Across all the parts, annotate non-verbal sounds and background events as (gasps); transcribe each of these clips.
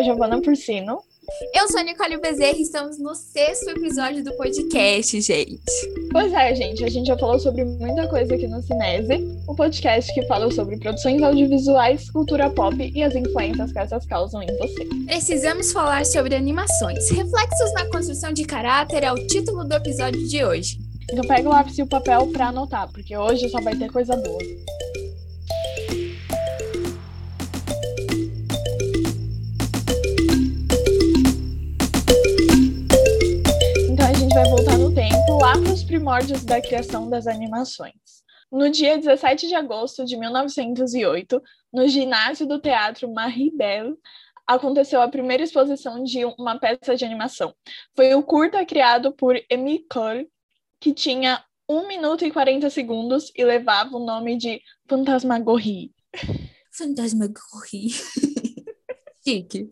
sou Giovana Porcino. Eu sou a Nicole Bezerra e estamos no sexto episódio do podcast, gente. Pois é, gente, a gente já falou sobre muita coisa aqui no Cinese, um podcast que fala sobre produções audiovisuais, cultura pop e as influências que essas causam em você. Precisamos falar sobre animações. Reflexos na construção de caráter é o título do episódio de hoje. Então pega o lápis e o papel para anotar, porque hoje só vai ter coisa boa. Primórdios da criação das animações. No dia 17 de agosto de 1908, no ginásio do Teatro Marie Belle, aconteceu a primeira exposição de uma peça de animação. Foi o curta criado por Emile Cole, que tinha 1 minuto e 40 segundos e levava o nome de Fantasmagorie. Fantasmagorie. (laughs) Chique.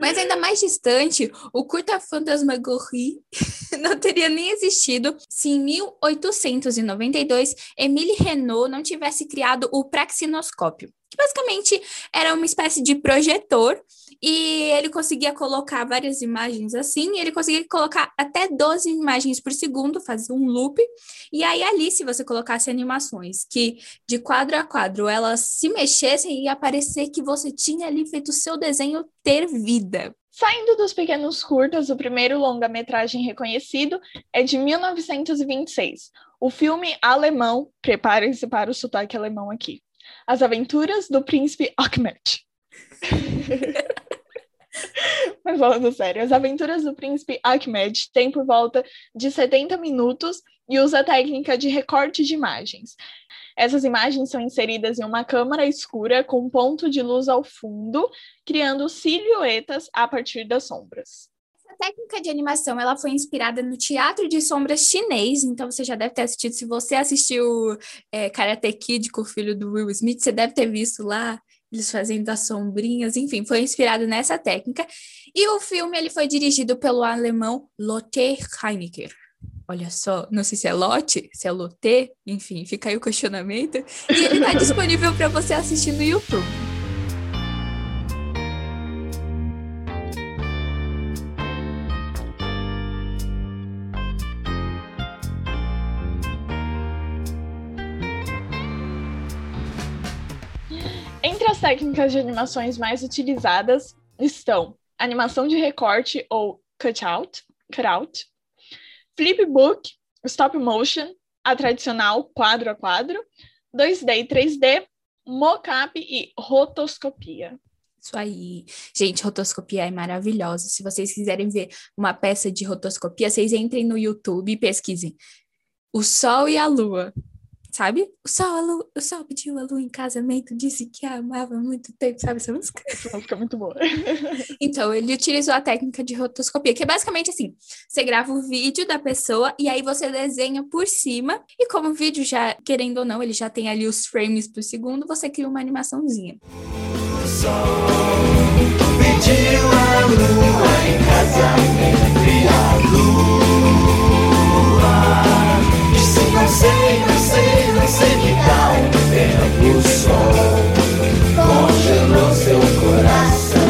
Mas ainda mais distante, o curta Fantasmagorie (laughs) não teria nem existido se em 1892 Emile Renault não tivesse criado o praxinoscópio, que basicamente era uma espécie de projetor e ele conseguia colocar várias imagens assim, ele conseguia colocar até 12 imagens por segundo, fazer um loop, e aí ali se você colocasse animações que de quadro a quadro elas se mexessem e aparecer que você tinha ali feito o seu desenho ter vida. Saindo dos pequenos curtas, o primeiro longa-metragem reconhecido é de 1926. O filme alemão, preparem-se para o sotaque alemão aqui. As Aventuras do Príncipe Ahmed. (laughs) (laughs) Mas falando sério, as aventuras do príncipe Ahmed têm por volta de 70 minutos e usa a técnica de recorte de imagens. Essas imagens são inseridas em uma câmara escura com ponto de luz ao fundo, criando silhuetas a partir das sombras. Essa técnica de animação ela foi inspirada no teatro de sombras chinês, então você já deve ter assistido. Se você assistiu é, Karate Kid com o filho do Will Smith, você deve ter visto lá eles fazendo as sombrinhas, enfim, foi inspirado nessa técnica. E o filme ele foi dirigido pelo alemão Lotte Heinecker. Olha só, não sei se é Lotte, se é Lotte, enfim, fica aí o questionamento. E ele está (laughs) disponível para você assistir no YouTube. As técnicas de animações mais utilizadas estão animação de recorte ou cutout, cutout, flipbook, stop motion, a tradicional quadro a quadro, 2D e 3D, mocap e rotoscopia. Isso aí. Gente, rotoscopia é maravilhosa. Se vocês quiserem ver uma peça de rotoscopia, vocês entrem no YouTube e pesquisem O Sol e a Lua sabe? O sol, a lua, o sol pediu a lua em casamento, disse que a amava há muito tempo, sabe essa música? Essa música é muito boa. (laughs) então, ele utilizou a técnica de rotoscopia, que é basicamente assim: você grava o vídeo da pessoa e aí você desenha por cima, e como o vídeo já, querendo ou não, ele já tem ali os frames por segundo, você cria uma animaçãozinha. O sol pediu a lua em casamento e a lua disse não sei, não sei o sol congelou seu coração.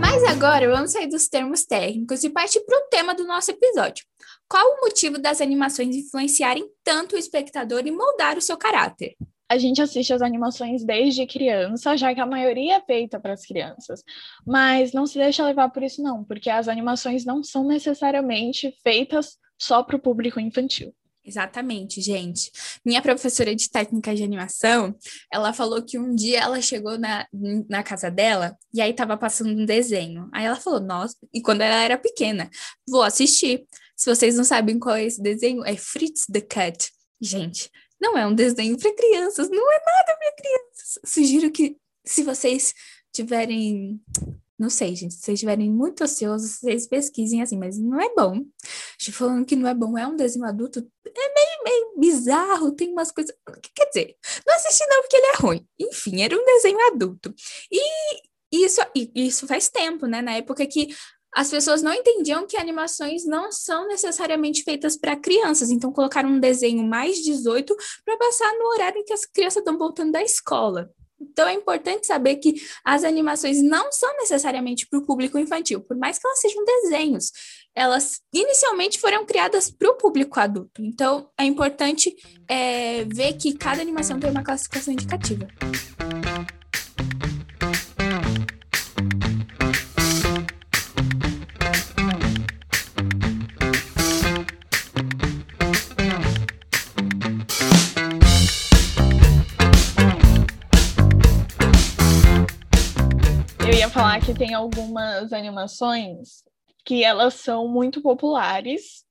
Mas agora vamos sair dos termos técnicos e partir para o tema do nosso episódio. Qual o motivo das animações influenciarem tanto o espectador e moldar o seu caráter? a gente assiste as animações desde criança, já que a maioria é feita para as crianças. Mas não se deixa levar por isso, não, porque as animações não são necessariamente feitas só para o público infantil. Exatamente, gente. Minha professora de técnica de animação, ela falou que um dia ela chegou na, na casa dela e aí tava passando um desenho. Aí ela falou, nossa, e quando ela era pequena, vou assistir. Se vocês não sabem qual é esse desenho, é Fritz the Cat. Gente, não é um desenho para crianças, não é nada para crianças. Sugiro que se vocês tiverem não sei, gente. Se vocês estiverem muito ociosos, vocês pesquisem assim, mas não é bom. Estou falando que não é bom, é um desenho adulto, é meio, meio bizarro, tem umas coisas. Quer dizer, não assisti não porque ele é ruim. Enfim, era um desenho adulto. E isso, isso faz tempo, né? Na época que as pessoas não entendiam que animações não são necessariamente feitas para crianças, então colocaram um desenho mais 18 para passar no horário em que as crianças estão voltando da escola. Então é importante saber que as animações não são necessariamente para o público infantil, por mais que elas sejam desenhos. Elas inicialmente foram criadas para o público adulto. Então é importante é, ver que cada animação tem uma classificação indicativa. Tem algumas animações que elas são muito populares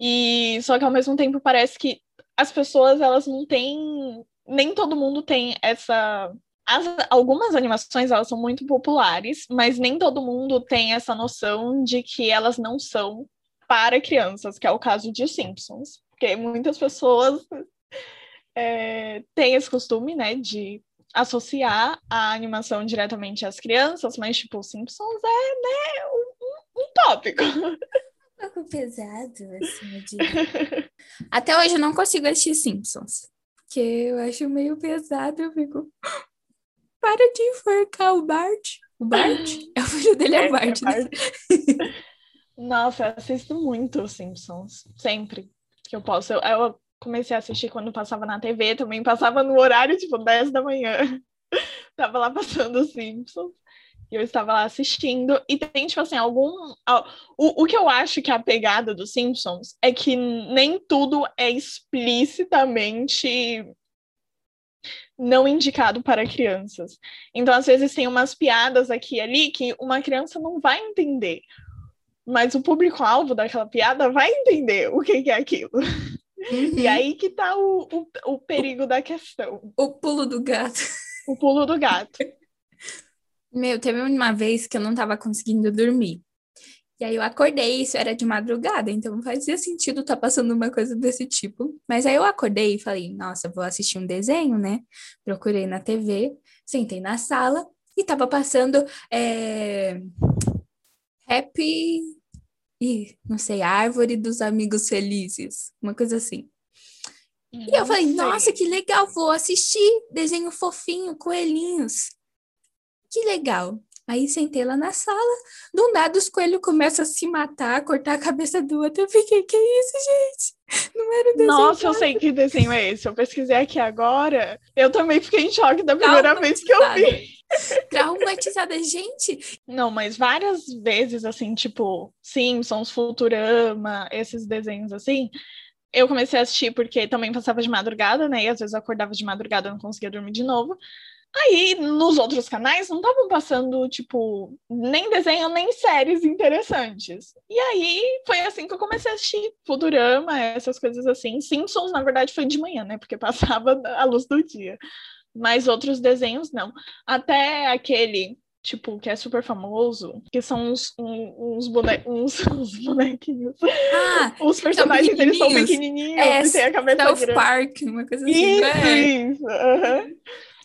e só que ao mesmo tempo parece que as pessoas elas não têm nem todo mundo tem essa as, algumas animações elas são muito populares, mas nem todo mundo tem essa noção de que elas não são para crianças, que é o caso de Simpsons, porque muitas pessoas é, (laughs) têm esse costume, né, de associar a animação diretamente às crianças, mas, tipo, Simpsons é, né, um, um tópico. Um pouco pesado, assim, eu diria. Até hoje eu não consigo assistir Simpsons, porque eu acho meio pesado, eu fico... Para de enforcar o Bart. O Bart? É o filho dele, é, é Bart, é Bart. Né? Nossa, eu assisto muito Simpsons, sempre que eu posso. Eu, eu comecei a assistir quando passava na TV, também passava no horário, tipo, 10 da manhã. (laughs) Tava lá passando os Simpsons. E eu estava lá assistindo. E tem, tipo assim, algum. O, o que eu acho que é a pegada dos Simpsons é que nem tudo é explicitamente não indicado para crianças. Então, às vezes, tem umas piadas aqui e ali que uma criança não vai entender. Mas o público-alvo daquela piada vai entender o que, é aquilo. (laughs) Uhum. E aí que tá o, o, o perigo da questão. O pulo do gato. O pulo do gato. (laughs) Meu, teve uma vez que eu não tava conseguindo dormir. E aí eu acordei, isso era de madrugada, então fazia sentido estar tá passando uma coisa desse tipo. Mas aí eu acordei e falei, nossa, vou assistir um desenho, né? Procurei na TV, sentei na sala e tava passando é... Happy e não sei, Árvore dos Amigos Felizes, uma coisa assim. Não e eu falei, sei. nossa, que legal, vou assistir desenho fofinho, coelhinhos. Que legal. Aí sentei lá na sala, do nada os coelhos começam a se matar, cortar a cabeça do outro. Eu fiquei, que isso, gente? Não era desenho. Nossa, eu sei que desenho é esse. Eu pesquisei aqui agora. Eu também fiquei em choque da primeira vez que eu vi. (laughs) Traumatizada, gente. Não, mas várias vezes, assim, tipo, Simpsons, Futurama, esses desenhos assim, eu comecei a assistir porque também passava de madrugada, né? E às vezes eu acordava de madrugada e não conseguia dormir de novo. Aí, nos outros canais, não estavam passando, tipo, nem desenho, nem séries interessantes. E aí, foi assim que eu comecei a assistir Futurama, essas coisas assim. Simpsons, na verdade, foi de manhã, né? Porque (laughs) passava a luz do dia mas outros desenhos não. Até aquele, tipo, que é super famoso, que são uns, uns, bone... (laughs) uns, uns bonequinhos. Ah, os personagens, eles são pequenininhos é, e tem a cabeça South grande. Park, uma coisa assim. Isso, é. isso.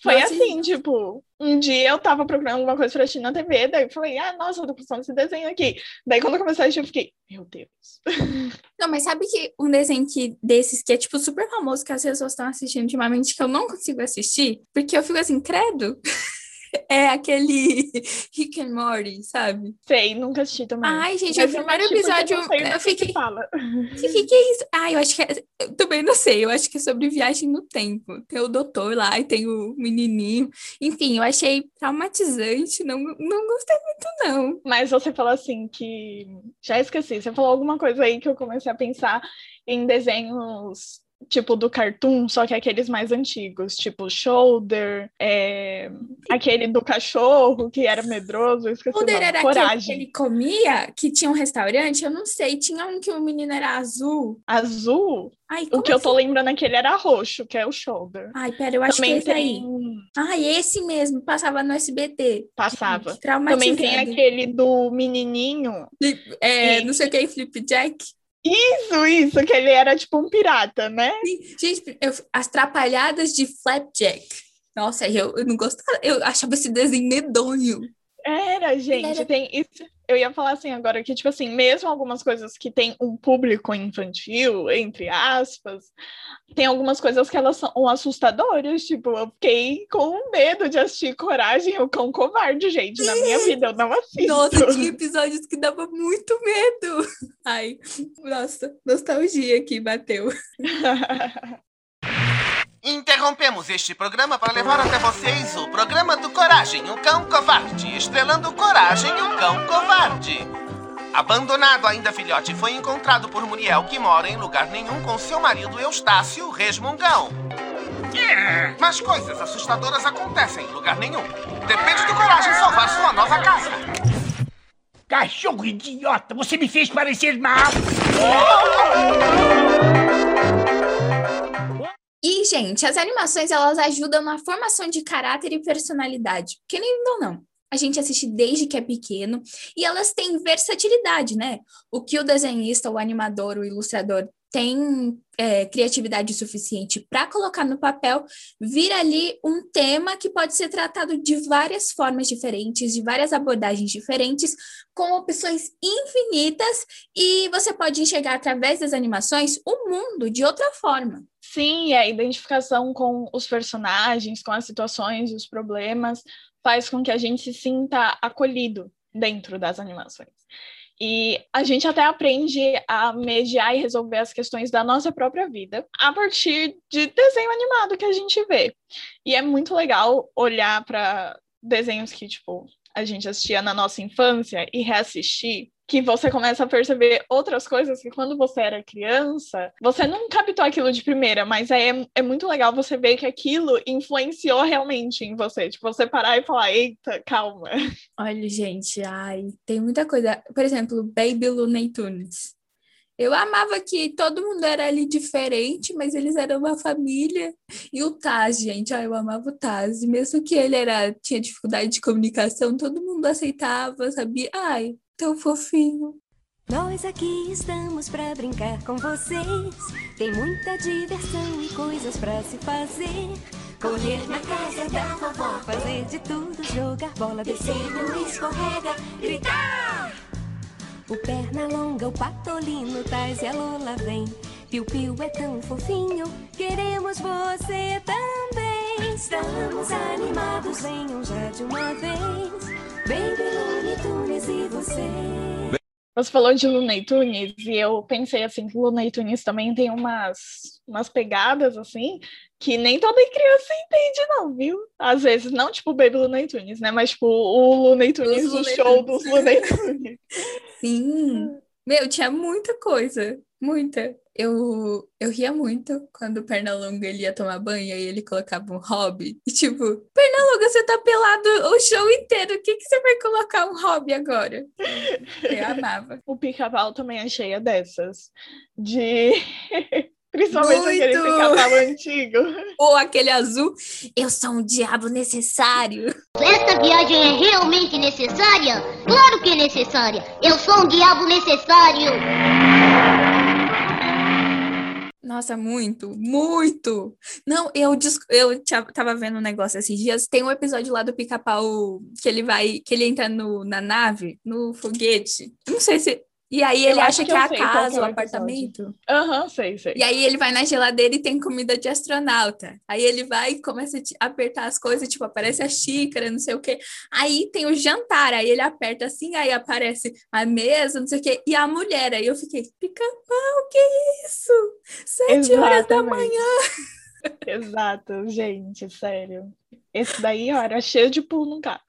Foi assim, tipo, um dia eu tava procurando alguma coisa pra assistir na TV, daí eu falei, ah, nossa, eu tô postando esse desenho aqui. Daí quando eu comecei a assistir, eu fiquei, meu Deus. (laughs) Não, mas sabe que um desenho que, desses que é, tipo, super famoso, que as pessoas estão assistindo ultimamente, que eu não consigo assistir, porque eu fico assim, credo. (laughs) é aquele (laughs) Rick and Morty, sabe? Sei, nunca assisti também. Ai, gente, Mas o primeiro episódio eu, eu fiquei. Fala. Que que é isso? Ai, eu acho que é... eu também não sei. Eu acho que é sobre viagem no tempo. Tem o doutor lá e tem o menininho. Enfim, eu achei traumatizante. Não, não gostei muito, não. Mas você falou assim que. Já esqueci. Você falou alguma coisa aí que eu comecei a pensar em desenhos tipo do cartoon, só que aqueles mais antigos, tipo Shoulder, é... aquele do cachorro que era medroso, esqueci Shoulder o nome, era Coragem. que ele comia, que tinha um restaurante, eu não sei, tinha um que o menino era azul. Azul? Ai, o que assim? eu tô assim? lembrando aquele era roxo, que é o Shoulder. Ai, pera, eu acho Também que esse tem... aí. Ai, esse mesmo, passava no SBT. Passava. Também tem aquele do menininho. É, e... não sei o que, Flipjack. Isso, isso, que ele era tipo um pirata, né? Gente, eu, as trapalhadas de Flapjack. Nossa, eu, eu não gostava, eu achava esse desenho medonho. Era, gente, era... tem isso. Eu ia falar assim agora que, tipo assim, mesmo algumas coisas que tem um público infantil, entre aspas, tem algumas coisas que elas são assustadoras. Tipo, eu fiquei com medo de assistir Coragem o Cão Covarde, gente. Na minha vida, eu não assisto. Nossa, tinha episódios que dava muito medo. Ai, nossa, nostalgia aqui bateu. (laughs) Interrompemos este programa para levar até vocês o programa do Coragem, o Cão Covarde, estrelando Coragem, o Cão Covarde. Abandonado ainda filhote, foi encontrado por Muriel, que mora em lugar nenhum com seu marido Eustácio Resmungão. Mas coisas assustadoras acontecem em lugar nenhum. Depende do Coragem salvar sua nova casa. Cachorro idiota, você me fez parecer mal. E, gente, as animações elas ajudam na formação de caráter e personalidade. Querendo ou não, a gente assiste desde que é pequeno e elas têm versatilidade, né? O que o desenhista, o animador, o ilustrador tem é, criatividade suficiente para colocar no papel, vira ali um tema que pode ser tratado de várias formas diferentes, de várias abordagens diferentes, com opções infinitas, e você pode enxergar através das animações o mundo de outra forma. Sim, a identificação com os personagens, com as situações, os problemas, faz com que a gente se sinta acolhido dentro das animações. E a gente até aprende a mediar e resolver as questões da nossa própria vida a partir de desenho animado que a gente vê. E é muito legal olhar para desenhos que, tipo, a gente assistia na nossa infância e reassistir que você começa a perceber outras coisas que quando você era criança, você não captou aquilo de primeira, mas é, é muito legal você ver que aquilo influenciou realmente em você. Tipo, você parar e falar, eita, calma. Olha, gente, ai, tem muita coisa. Por exemplo, Baby Looney Tunes. Eu amava que todo mundo era ali diferente, mas eles eram uma família. E o Taz, gente, ai, eu amava o Taz. Mesmo que ele era, tinha dificuldade de comunicação, todo mundo aceitava, sabia? Ai, tão fofinho. Nós aqui estamos para brincar com vocês. Tem muita diversão e coisas para se fazer. Correr na casa da vovó, fazer de tudo, jogar bola, descer no escorrega, gritar. O perna longa, o patolino, Tais e a Lola vem. Piu Piu é tão fofinho, queremos você também. Estamos animados, venham já de uma vez. Baby Looney Tunes e você. Você falou de Looney Tunes e eu pensei assim que Looney Tunes também tem umas, umas pegadas assim que nem toda criança entende não, viu? Às vezes, não tipo o Baby Looney Tunes, né? Mas tipo o Looney Tunes, o show dos Looney Tunes. (laughs) Sim. Meu, tinha muita coisa. Muita. Eu, eu ria muito quando o Pernalonga ele ia tomar banho e ele colocava um hobby. E tipo, Pernalonga, você tá pelado o show inteiro. O que, que você vai colocar um hobby agora? (laughs) Eu amava. o pica-pau também é cheia dessas. De. (laughs) Principalmente Muito! aquele pica-pau antigo. (laughs) Ou aquele azul. Eu sou um diabo necessário. Esta viagem é realmente necessária? Claro que é necessária. Eu sou um diabo necessário. Nossa, muito, muito. Não, eu, eu tava vendo um negócio esses dias. Tem um episódio lá do Pica-Pau que ele vai, que ele entra no, na nave, no foguete. Não sei se. E aí ele Eu acha que que é a casa, é o apartamento. Aham, sei, sei. E aí ele vai na geladeira e tem comida de astronauta. Aí ele vai e começa a apertar as coisas, tipo, aparece a xícara, não sei o quê. Aí tem o jantar, aí ele aperta assim, aí aparece a mesa, não sei o quê, e a mulher. Aí eu fiquei, pica-pau, que isso? Sete horas da Exatamente. manhã. Exato, gente, sério. Esse daí, ó, era cheio de pulo no carro.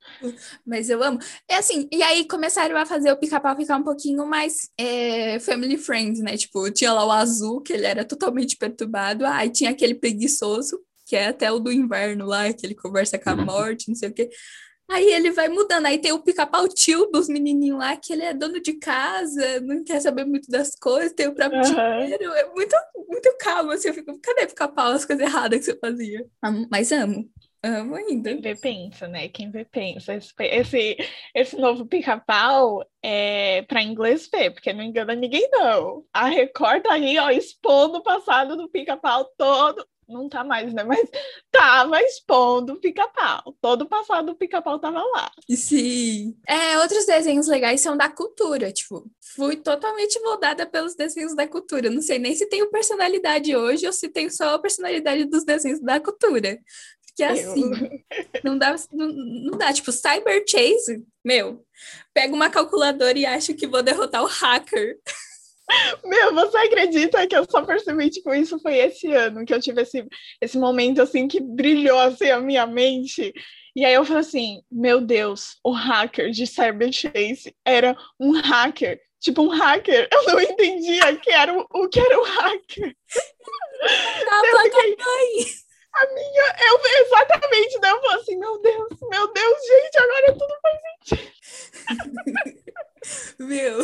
Mas eu amo. É assim, e aí começaram a fazer o pica-pau ficar um pouquinho mais é, family friend, né? Tipo, tinha lá o azul, que ele era totalmente perturbado. Aí tinha aquele preguiçoso, que é até o do inverno lá, que ele conversa com a morte, não sei o quê. Aí ele vai mudando. Aí tem o pica-pau tio dos menininhos lá, que ele é dono de casa, não quer saber muito das coisas, tem o próprio Aham. dinheiro. É muito, muito calmo, assim. Eu fico, cadê pica-pau? As coisas erradas que você fazia. Amo- Mas amo. Amo ainda. Quem vê pensa, né? Quem vê pensa. Esse, esse, esse novo pica-pau é para inglês ver, porque não engana ninguém, não. A Record tá aí, ó, expondo o passado do pica-pau todo. não tá mais, né? Mas tava expondo o pica-pau. Todo o passado do pica-pau tava lá. Sim. É, outros desenhos legais são da cultura, tipo, fui totalmente moldada pelos desenhos da cultura. Não sei nem se tenho personalidade hoje ou se tenho só a personalidade dos desenhos da cultura. Porque assim, não dá, não, não dá, tipo, Cyber Chase, meu, pega uma calculadora e acho que vou derrotar o hacker. Meu, você acredita que eu só percebi, tipo, isso foi esse ano que eu tive esse, esse momento, assim, que brilhou, assim, a minha mente. E aí eu falei assim, meu Deus, o hacker de Cyber Chase era um hacker. Tipo, um hacker. Eu não entendia que era o, o que era o hacker. Tá, Eu fiquei- mãe. A minha, eu exatamente, né? Eu falei assim, meu Deus, meu Deus, gente, agora tudo faz sentido. (laughs) Meu,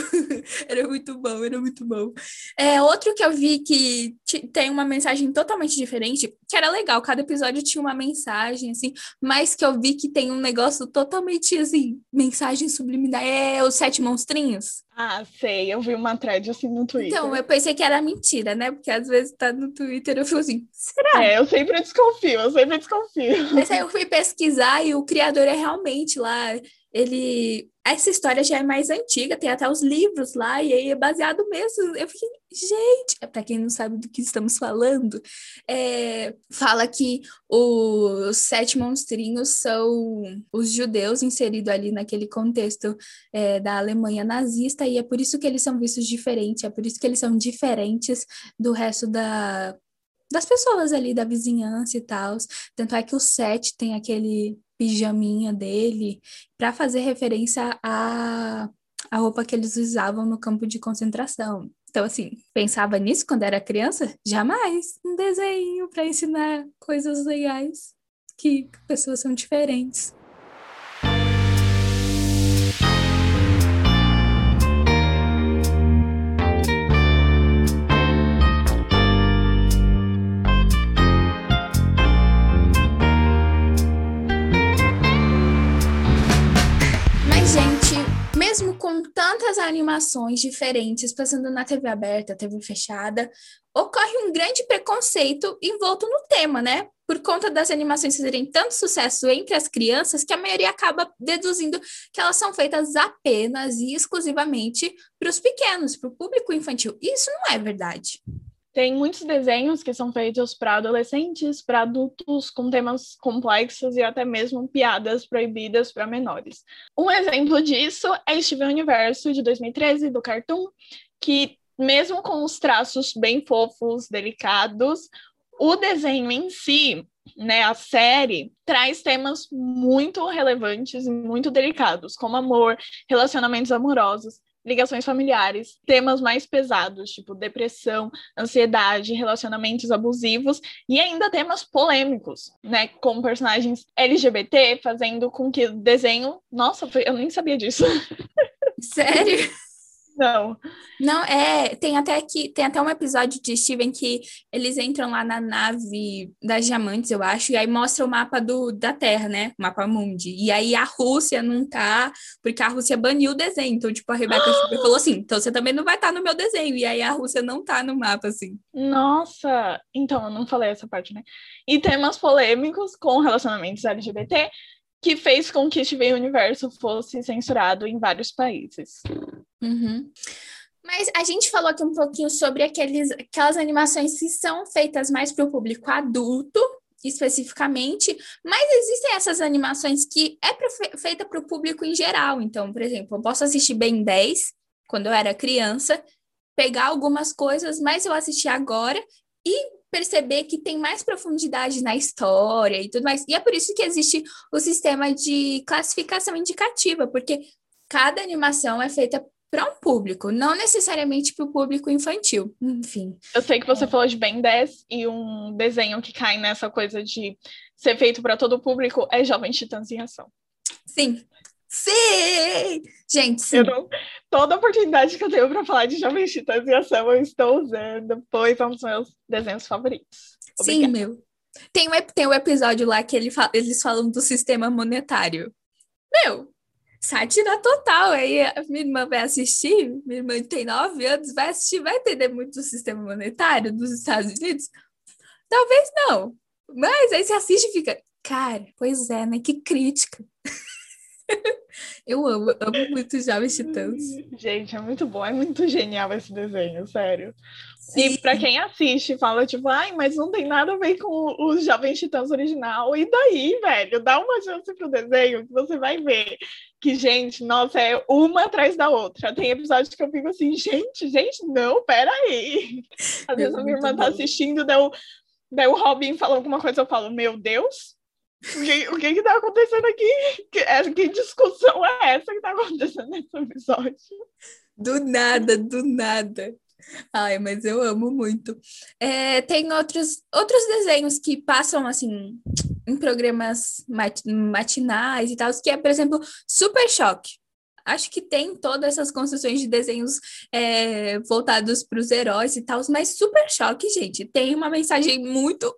era muito bom, era muito bom. É, outro que eu vi que tem uma mensagem totalmente diferente, que era legal, cada episódio tinha uma mensagem, assim, mas que eu vi que tem um negócio totalmente, assim, mensagem subliminar, é os Sete Monstrinhos. Ah, sei, eu vi uma thread assim no Twitter. Então, eu pensei que era mentira, né? Porque às vezes tá no Twitter, eu fico assim, será? É, eu sempre desconfio, eu sempre desconfio. Mas aí eu fui pesquisar e o criador é realmente lá. Ele. Essa história já é mais antiga, tem até os livros lá, e aí é baseado mesmo. Eu fiquei, gente, para quem não sabe do que estamos falando, é, fala que os sete monstrinhos são os judeus inseridos ali naquele contexto é, da Alemanha nazista, e é por isso que eles são vistos diferentes, é por isso que eles são diferentes do resto da, das pessoas ali da vizinhança e tal. Tanto é que o Seth tem aquele pijaminha dele para fazer referência à, à roupa que eles usavam no campo de concentração. Então, assim, pensava nisso quando era criança? Jamais. Um desenho para ensinar coisas legais, que pessoas são diferentes. Mesmo com tantas animações diferentes passando na TV aberta, TV fechada, ocorre um grande preconceito envolto no tema, né? Por conta das animações fazerem tanto sucesso entre as crianças que a maioria acaba deduzindo que elas são feitas apenas e exclusivamente para os pequenos, para o público infantil. Isso não é verdade. Tem muitos desenhos que são feitos para adolescentes, para adultos, com temas complexos e até mesmo piadas proibidas para menores. Um exemplo disso é Steven Universo, de 2013, do Cartoon, que, mesmo com os traços bem fofos, delicados, o desenho em si, né, a série, traz temas muito relevantes e muito delicados, como amor, relacionamentos amorosos, ligações familiares, temas mais pesados, tipo depressão, ansiedade, relacionamentos abusivos e ainda temas polêmicos, né, como personagens LGBT, fazendo com que o desenho, nossa, eu nem sabia disso. Sério? (laughs) Não. Não, é, tem até que tem até um episódio de Steven que eles entram lá na nave das diamantes, eu acho, e aí mostra o mapa do, da Terra, né? O mapa mundi. E aí a Rússia não tá, porque a Rússia baniu o desenho. Então, tipo, a Rebeca (gasps) falou assim: então você também não vai estar no meu desenho. E aí a Rússia não tá no mapa, assim. Nossa, então eu não falei essa parte, né? E temas polêmicos com relacionamentos LGBT que fez com que Steven Universo fosse censurado em vários países. Uhum. Mas a gente falou aqui um pouquinho sobre aqueles, aquelas animações que são feitas mais para o público adulto, especificamente, mas existem essas animações que é pra, feita para o público em geral. Então, por exemplo, eu posso assistir Ben 10 quando eu era criança, pegar algumas coisas, mas eu assisti agora e perceber que tem mais profundidade na história e tudo mais. E é por isso que existe o sistema de classificação indicativa, porque cada animação é feita para um público, não necessariamente para o público infantil. Enfim. Eu sei que você falou de Ben 10 e um desenho que cai nessa coisa de ser feito para todo o público é Jovem Titãs em Ação. Sim. Sim! Gente, sim. Não, toda oportunidade que eu tenho para falar de Jovem Titãs em Ação eu estou usando, pois é um dos meus desenhos favoritos. Sim, meu. Tem um, tem um episódio lá que ele fala, eles falam do sistema monetário. Meu, sátira total. Aí a minha irmã vai assistir, minha irmã tem nove anos, vai assistir, vai entender muito do sistema monetário dos Estados Unidos. Talvez não. Mas aí você assiste e fica, cara, pois é, né? Que crítica. (laughs) (laughs) Eu amo, amo muito Jovens (laughs) Titãs. Gente, é muito bom, é muito genial esse desenho, sério. E pra quem assiste, fala tipo, ai, mas não tem nada a ver com os Jovens Titãs original. E daí, velho? Dá uma chance pro desenho que você vai ver que, gente, nossa, é uma atrás da outra. Tem episódios que eu fico assim, gente, gente, não, peraí. Às vezes a minha irmã tá assistindo, daí o, daí o Robin fala alguma coisa, eu falo, meu Deus, o que, o que que tá acontecendo aqui? Que, é, que discussão é essa que tá acontecendo nesse episódio? Do nada, do nada. Ai, mas eu amo muito. É, tem outros, outros desenhos que passam, assim, em programas mat matinais e tal, que é, por exemplo, Super Choque. Acho que tem todas essas construções de desenhos é, voltados para os heróis e tal, mas Super Choque, gente, tem uma mensagem muito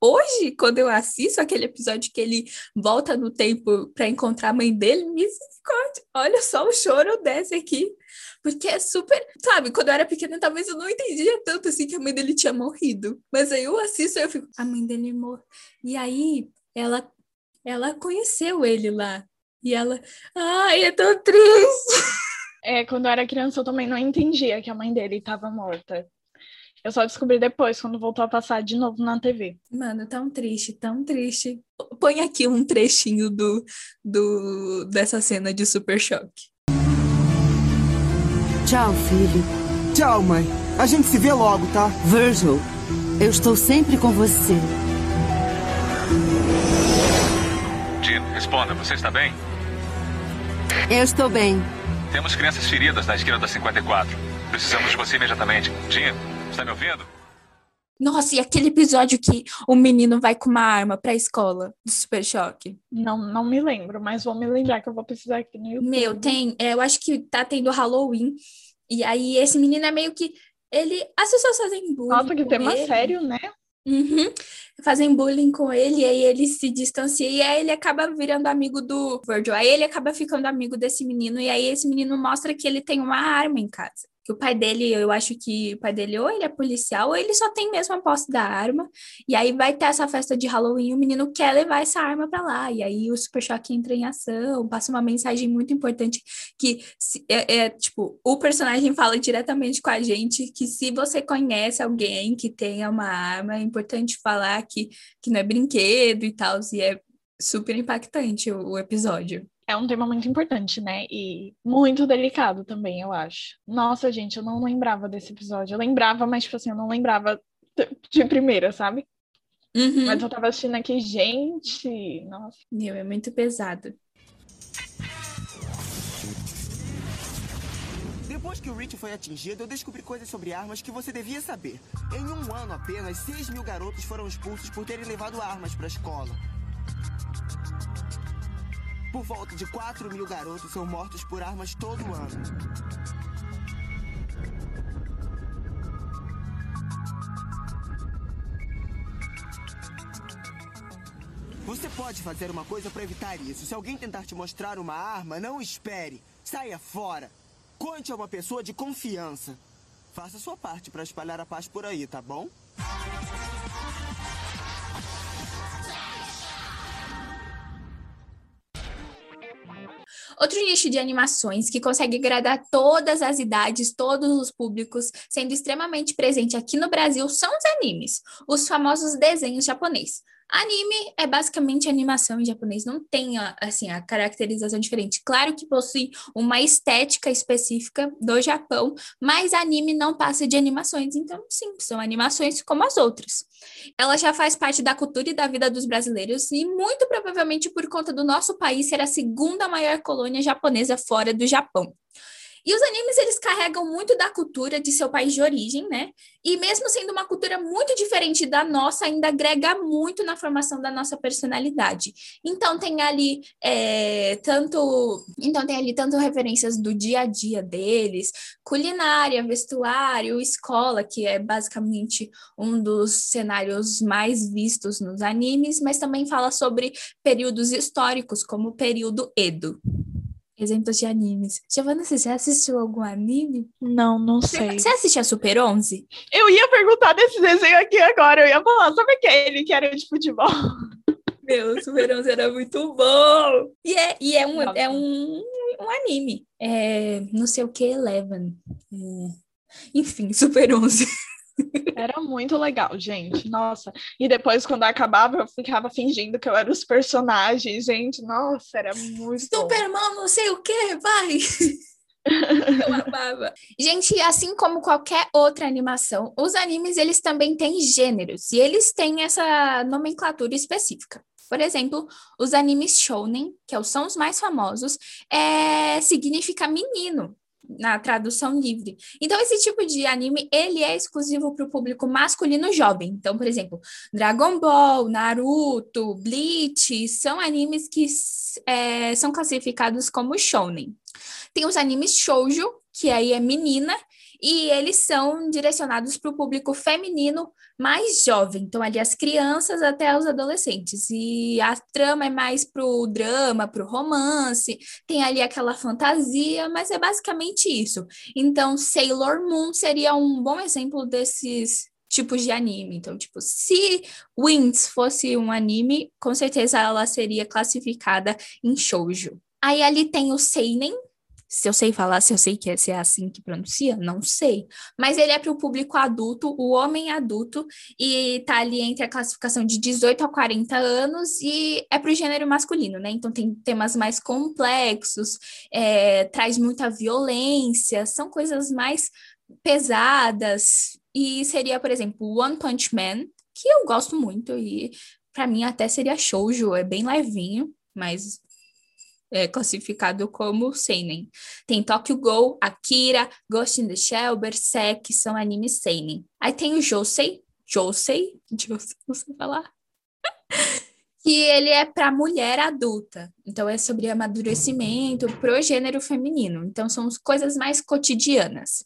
hoje, quando eu assisto aquele episódio que ele volta no tempo para encontrar a mãe dele, misericórdia, olha só o choro desse aqui. Porque é super. Sabe, quando eu era pequena, talvez eu não entendia tanto assim que a mãe dele tinha morrido. Mas aí eu assisto e eu fico, a mãe dele morreu. E aí ela, ela conheceu ele lá. E ela, ai, é tão triste. É, quando eu era criança, eu também não entendia que a mãe dele estava morta. Eu só descobri depois, quando voltou a passar de novo na TV. Mano, tão triste, tão triste. Põe aqui um trechinho do, do dessa cena de Super Choque. Tchau, filho. Tchau, mãe. A gente se vê logo, tá? Virgil, eu estou sempre com você. Jean, responda, você está bem? Eu estou bem. Temos crianças feridas na esquina da 54. Precisamos de você imediatamente. Jean, está me ouvindo? Nossa, e aquele episódio que o menino vai com uma arma pra escola do Super Choque? Não, não me lembro, mas vou me lembrar que eu vou precisar aqui no YouTube. Meu, tem. é, eu acho que tá tendo Halloween. E aí, esse menino é meio que. Ele. As pessoas fazem bullying. Nossa, que com tema ele. sério, né? Uhum. Fazem bullying com ele, e aí ele se distancia, e aí ele acaba virando amigo do Virgil. Aí ele acaba ficando amigo desse menino, e aí esse menino mostra que ele tem uma arma em casa. Que o pai dele, eu acho que o pai dele ou ele é policial, ou ele só tem mesmo a posse da arma. E aí vai ter essa festa de Halloween, o menino quer levar essa arma para lá. E aí o Super Choque entra em ação, passa uma mensagem muito importante que se- é, é, tipo, o personagem fala diretamente com a gente que se você conhece alguém que tenha uma arma, é importante falar que, que não é brinquedo e tal, e é super impactante o, o episódio. É um tema muito importante, né? E muito delicado também, eu acho. Nossa, gente, eu não lembrava desse episódio. Eu lembrava, mas, tipo assim, eu não lembrava de primeira, sabe? Uhum. Mas eu tava assistindo aqui, gente, nossa. Meu, é muito pesado. Depois que o Rich foi atingido, eu descobri coisas sobre armas que você devia saber. Em um ano apenas, 6 mil garotos foram expulsos por terem levado armas pra escola. Por volta de 4 mil garotos são mortos por armas todo ano. Você pode fazer uma coisa pra evitar isso. Se alguém tentar te mostrar uma arma, não espere. Saia fora. Conte a uma pessoa de confiança. Faça sua parte pra espalhar a paz por aí, tá bom? Outro nicho de animações que consegue agradar todas as idades, todos os públicos, sendo extremamente presente aqui no Brasil, são os animes, os famosos desenhos japonês. Anime é basicamente animação em japonês, não tem assim a caracterização diferente. Claro que possui uma estética específica do Japão, mas anime não passa de animações, então sim, são animações como as outras. Ela já faz parte da cultura e da vida dos brasileiros e muito provavelmente por conta do nosso país ser a segunda maior colônia japonesa fora do Japão. E os animes, eles carregam muito da cultura de seu país de origem, né? E mesmo sendo uma cultura muito diferente da nossa, ainda agrega muito na formação da nossa personalidade. Então tem ali é, tanto, então tem ali tanto referências do dia a dia deles, culinária, vestuário, escola, que é basicamente um dos cenários mais vistos nos animes, mas também fala sobre períodos históricos, como o período Edo. Exemplos de animes. Giovana, você já assistiu algum anime? Não, não sei. Você assistia Super 11? Eu ia perguntar desse desenho aqui agora. Eu ia falar, sabe aquele que era de futebol? (laughs) Meu, Super 11 era muito bom! E é, e é, um, é um, um anime. É, não sei o que, Eleven. É, enfim, Super 11. Era muito legal, gente. Nossa. E depois, quando acabava, eu ficava fingindo que eu era os personagens, gente. Nossa, era muito. Superman, não sei o que, vai! (laughs) Eu amava. Gente, assim como qualquer outra animação, os animes eles também têm gêneros e eles têm essa nomenclatura específica. Por exemplo, os animes shounen, que são os mais famosos, é, significa menino na tradução livre. Então, esse tipo de anime, ele é exclusivo para o público masculino jovem. Então, por exemplo, Dragon Ball, Naruto, Bleach, são animes que é, são classificados como shounen. Tem os animes shoujo, que aí é menina, e eles são direcionados para o público feminino mais jovem, então ali as crianças até os adolescentes. E a trama é mais pro drama, pro romance, tem ali aquela fantasia, mas é basicamente isso. Então, Sailor Moon seria um bom exemplo desses tipos de anime. Então, tipo, se Wings fosse um anime, com certeza ela seria classificada em shoujo. Aí ali tem o seinen, se eu sei falar, se eu sei que é, se é assim que pronuncia, não sei. Mas ele é para o público adulto, o homem adulto, e tá ali entre a classificação de 18 a 40 anos, e é para o gênero masculino, né? Então tem temas mais complexos, é, traz muita violência, são coisas mais pesadas. E seria, por exemplo, One Punch Man, que eu gosto muito, e para mim até seria shoujo, é bem levinho, mas é classificado como seinen. Tem Tokyo Ghoul, Akira, Ghost in the Shell, Berserk, são animes seinen. Aí tem o Josei, Josei, (laughs) Josei, não sei falar, (laughs) que ele é para mulher adulta. Então é sobre amadurecimento pro gênero feminino. Então são coisas mais cotidianas.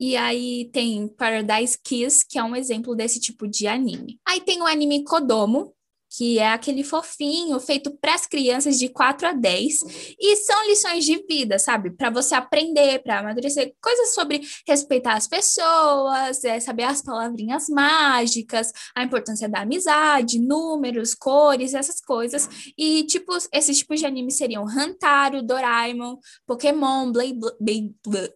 E aí tem Paradise Kiss, que é um exemplo desse tipo de anime. Aí tem o anime Kodomo, que é aquele fofinho feito para as crianças de 4 a 10, e são lições de vida, sabe? Para você aprender, para amadurecer, coisas sobre respeitar as pessoas, é, saber as palavrinhas mágicas, a importância da amizade, números, cores, essas coisas. E tipo, esses tipos de anime seriam Hantaro, Doraemon, Pokémon, Blade, Blade, Blade,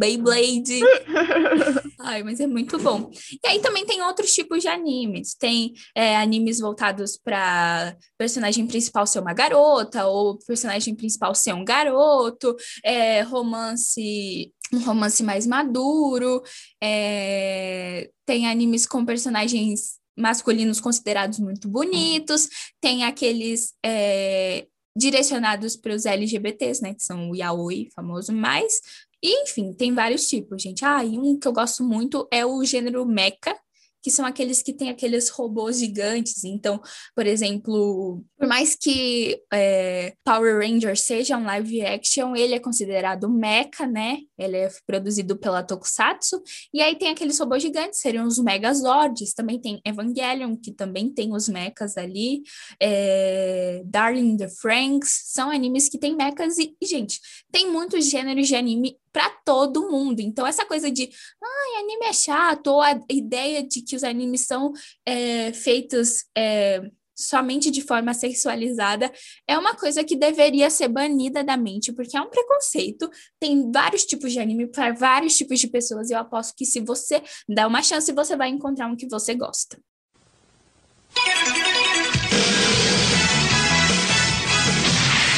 Beyblade. (laughs) Ai, mas é muito bom. E aí também tem outros tipos de animes. Tem é, animes voltados para personagem principal ser uma garota, ou personagem principal ser um garoto, é, romance. Um romance mais maduro. É, tem animes com personagens masculinos considerados muito bonitos. Tem aqueles. É, direcionados para os LGBTs, né, que são o yaoi, famoso mais, e, enfim, tem vários tipos, gente. Ah, e um que eu gosto muito é o gênero mecha, que são aqueles que têm aqueles robôs gigantes. Então, por exemplo, por mais que é, Power Rangers seja um live action, ele é considerado mecha, né? Ele é produzido pela Tokusatsu. E aí tem aqueles robôs gigantes, seriam os Megazords. Também tem Evangelion, que também tem os mechas ali. É, Darling the Franks. São animes que tem mechas. E, gente, tem muitos gêneros de anime para todo mundo. Então, essa coisa de ai, anime é chato, ou a ideia de que os animes são é, feitos é, somente de forma sexualizada é uma coisa que deveria ser banida da mente, porque é um preconceito. Tem vários tipos de anime para vários tipos de pessoas, e eu aposto que se você dá uma chance, você vai encontrar um que você gosta.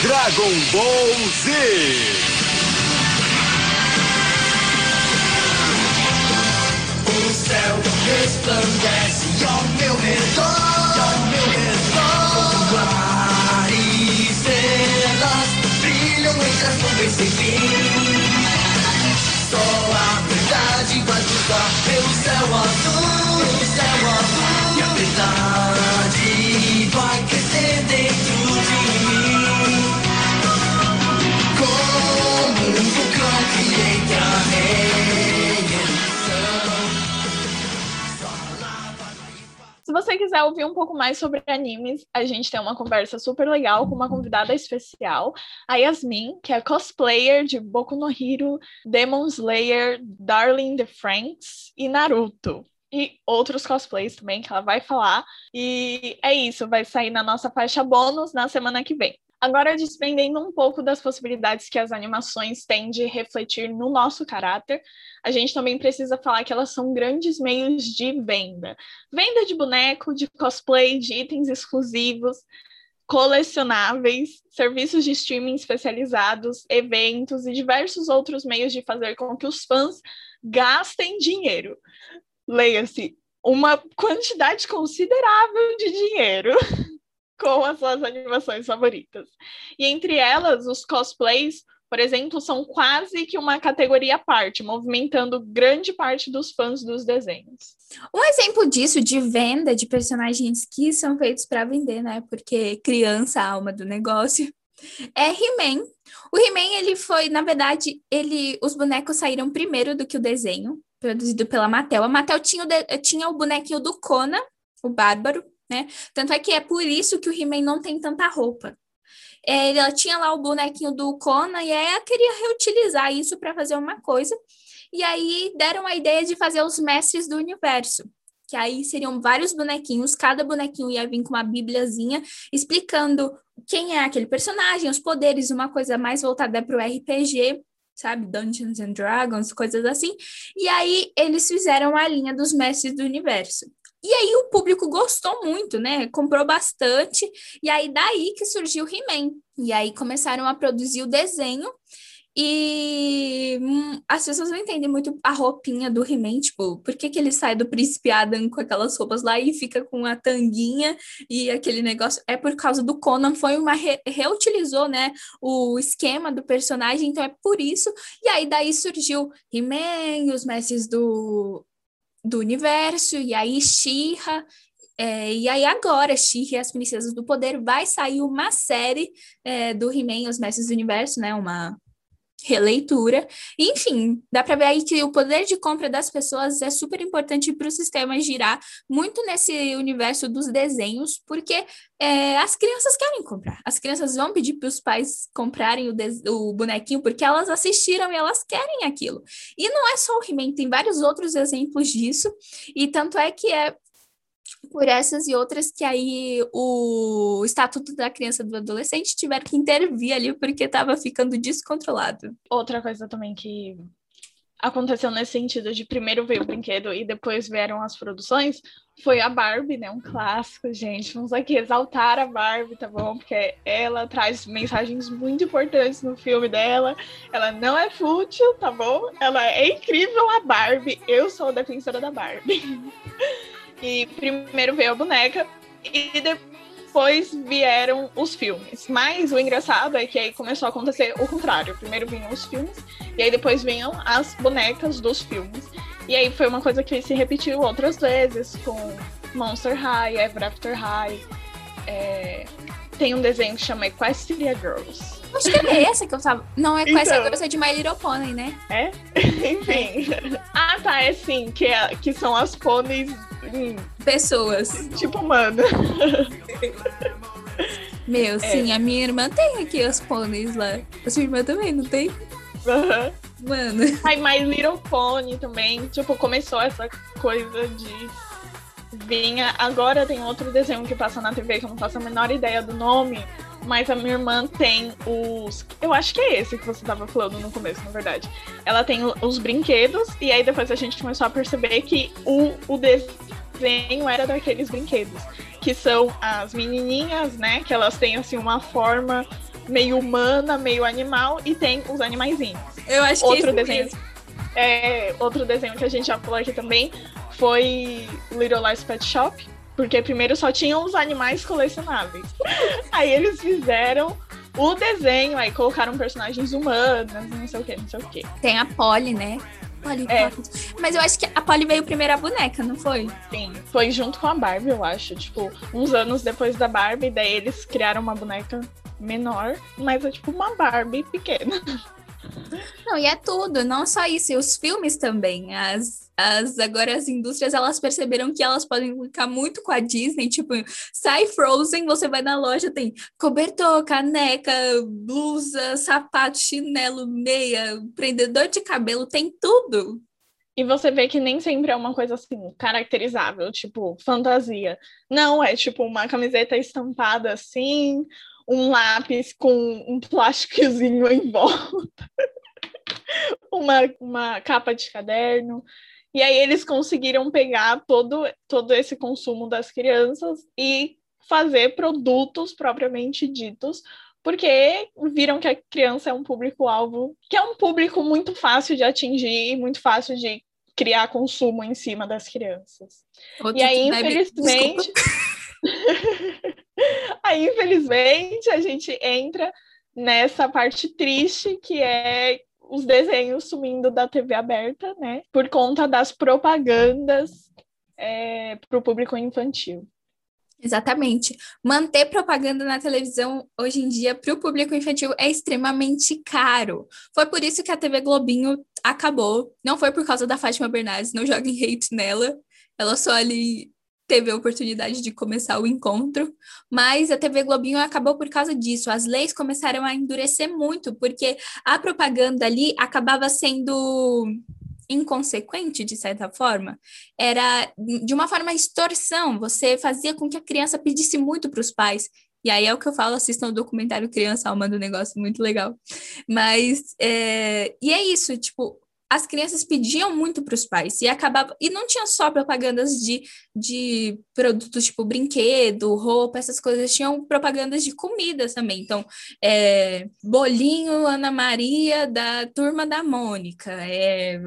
Dragon Ball Z. verdade vai cruzar pelo céu azul, pelo céu azul. E a verdade você quiser ouvir um pouco mais sobre animes, a gente tem uma conversa super legal com uma convidada especial, a Yasmin, que é cosplayer de Boku no Hero, Demon Slayer, Darling the Franks e Naruto. E outros cosplays também que ela vai falar. E é isso, vai sair na nossa faixa bônus na semana que vem. Agora, desprendendo um pouco das possibilidades que as animações têm de refletir no nosso caráter, a gente também precisa falar que elas são grandes meios de venda. Venda de boneco, de cosplay, de itens exclusivos, colecionáveis, serviços de streaming especializados, eventos e diversos outros meios de fazer com que os fãs gastem dinheiro. Leia-se, uma quantidade considerável de dinheiro (laughs) com as suas animações favoritas. E entre elas, os cosplays, por exemplo, são quase que uma categoria à parte, movimentando grande parte dos fãs dos desenhos. Um exemplo disso de venda de personagens que são feitos para vender, né? Porque criança, a alma do negócio, (laughs) é He-Man. O He-Man, ele foi, na verdade, ele, os bonecos saíram primeiro do que o desenho, produzido pela Mattel. A Mattel tinha o, de, tinha o bonequinho do Conan, o Bárbaro, né? Tanto é que é por isso que o He-Man não tem tanta roupa. É, ela tinha lá o bonequinho do Conan e aí ela queria reutilizar isso para fazer uma coisa. E aí deram a ideia de fazer os mestres do universo. Que aí seriam vários bonequinhos, cada bonequinho ia vir com uma bibliazinha explicando quem é aquele personagem, os poderes, uma coisa mais voltada para o RPG, sabe? Dungeons and Dragons, coisas assim. E aí eles fizeram a linha dos mestres do universo. E aí o público gostou muito, né? Comprou bastante. E aí daí que surgiu He-Man. E aí começaram a produzir o desenho. E hum, as pessoas não entendem muito a roupinha do He-Man, tipo, por que, que ele sai do Príncipe Adam com aquelas roupas lá e fica com a tanguinha e aquele negócio? É por causa do Conan, foi uma re reutilizou, né, o esquema do personagem, então é por isso. E aí daí surgiu He-Man, os mestres do do universo, e aí Shira, é, e aí agora, Shira e as Princesas do Poder, vai sair uma série é, do He-Man Os Mestres do Universo, né, uma releitura. Enfim, dá para ver aí que o poder de compra das pessoas é super importante para o sistema girar muito nesse universo dos desenhos, porque é, as crianças querem comprar. As crianças vão pedir para os pais comprarem o, o, bonequinho porque elas assistiram e elas querem aquilo. E não é só o He-Man, tem vários outros exemplos disso, e tanto é que é por essas e outras que aí o Estatuto da Criança e do Adolescente tiveram que intervir ali porque estava ficando descontrolado. Outra coisa também que aconteceu nesse sentido de primeiro veio o brinquedo e depois vieram as produções foi a Barbie, né? Um clássico, gente. Vamos aqui exaltar a Barbie, tá bom? Porque ela traz mensagens muito importantes no filme dela. Ela não é fútil, tá bom? Ela é incrível a Barbie. Eu sou a defensora da Barbie. (laughs) E primeiro veio a boneca e depois vieram os filmes. Mas o engraçado é que aí começou a acontecer o contrário. Primeiro vinham os filmes e aí depois vinham as bonecas dos filmes. E aí foi uma coisa que se repetiu outras vezes com Monster High, Ever After High. É... Tem um desenho que chama Equestria Girls. Acho que é essa que eu tava. Não, é Equestria então... Girls é de My Little Pony, né? É? (laughs) Enfim. ah, tá, é sim, que, é, que são as pôneis pessoas. Tipo humana. Meu, é. sim, a minha irmã tem aqui os pôneis lá. A sua irmã também, não tem? Uhum. Mano. Ai, My Little Pony também. Tipo, começou essa coisa de. Vinha. Agora tem outro desenho que passa na TV que eu não faço a menor ideia do nome. Mas a minha irmã tem os. Eu acho que é esse que você tava falando no começo, na verdade. Ela tem os brinquedos, e aí depois a gente começou a perceber que o, o desenho era daqueles brinquedos. Que são as menininhas, né? Que elas têm assim uma forma meio humana, meio animal, e tem os animaizinhos. Eu acho outro que é desenho. É, outro desenho que a gente já falou aqui também foi Little Lies Pet Shop, porque primeiro só tinham os animais colecionáveis. (laughs) aí eles fizeram o desenho, aí colocaram personagens humanos, não sei o que, não sei o que. Tem a Polly, né? Polly é. Mas eu acho que a Polly veio primeiro a boneca, não foi? Sim, foi junto com a Barbie, eu acho. Tipo, uns anos depois da Barbie, daí eles criaram uma boneca menor, mas é tipo uma Barbie pequena. (laughs) Não, e é tudo, não só isso, e os filmes também. As, as agora as indústrias elas perceberam que elas podem ficar muito com a Disney, tipo, sai Frozen, você vai na loja, tem cobertor, caneca, blusa, sapato, chinelo, meia, prendedor de cabelo, tem tudo. E você vê que nem sempre é uma coisa assim, caracterizável, tipo, fantasia. Não, é tipo uma camiseta estampada assim, um lápis com um plásticozinho em volta, (laughs) uma, uma capa de caderno. E aí eles conseguiram pegar todo, todo esse consumo das crianças e fazer produtos propriamente ditos, porque viram que a criança é um público-alvo, que é um público muito fácil de atingir, muito fácil de criar consumo em cima das crianças. Outro e aí, infelizmente. (laughs) (laughs) aí, infelizmente, a gente entra nessa parte triste que é os desenhos sumindo da TV aberta, né? Por conta das propagandas para o público infantil. Exatamente. Manter propaganda na televisão hoje em dia para o público infantil é extremamente caro. Foi por isso que a TV Globinho acabou. Não foi por causa da Fátima Bernardes, não joguem hate nela. Ela só ali teve a oportunidade de começar o encontro, mas a TV Globinho acabou por causa disso. As leis começaram a endurecer muito, porque a propaganda ali acabava sendo inconsequente, de certa forma, era de uma forma extorsão, você fazia com que a criança pedisse muito para os pais. E aí é o que eu falo, assistam o documentário Criança Alma do negócio, muito legal. Mas, é... e é isso, tipo, as crianças pediam muito para os pais e acabava e não tinha só propagandas de, de produtos tipo brinquedo, roupa, essas coisas, tinham propagandas de comidas também. Então, é, bolinho Ana Maria da turma da Mônica, é,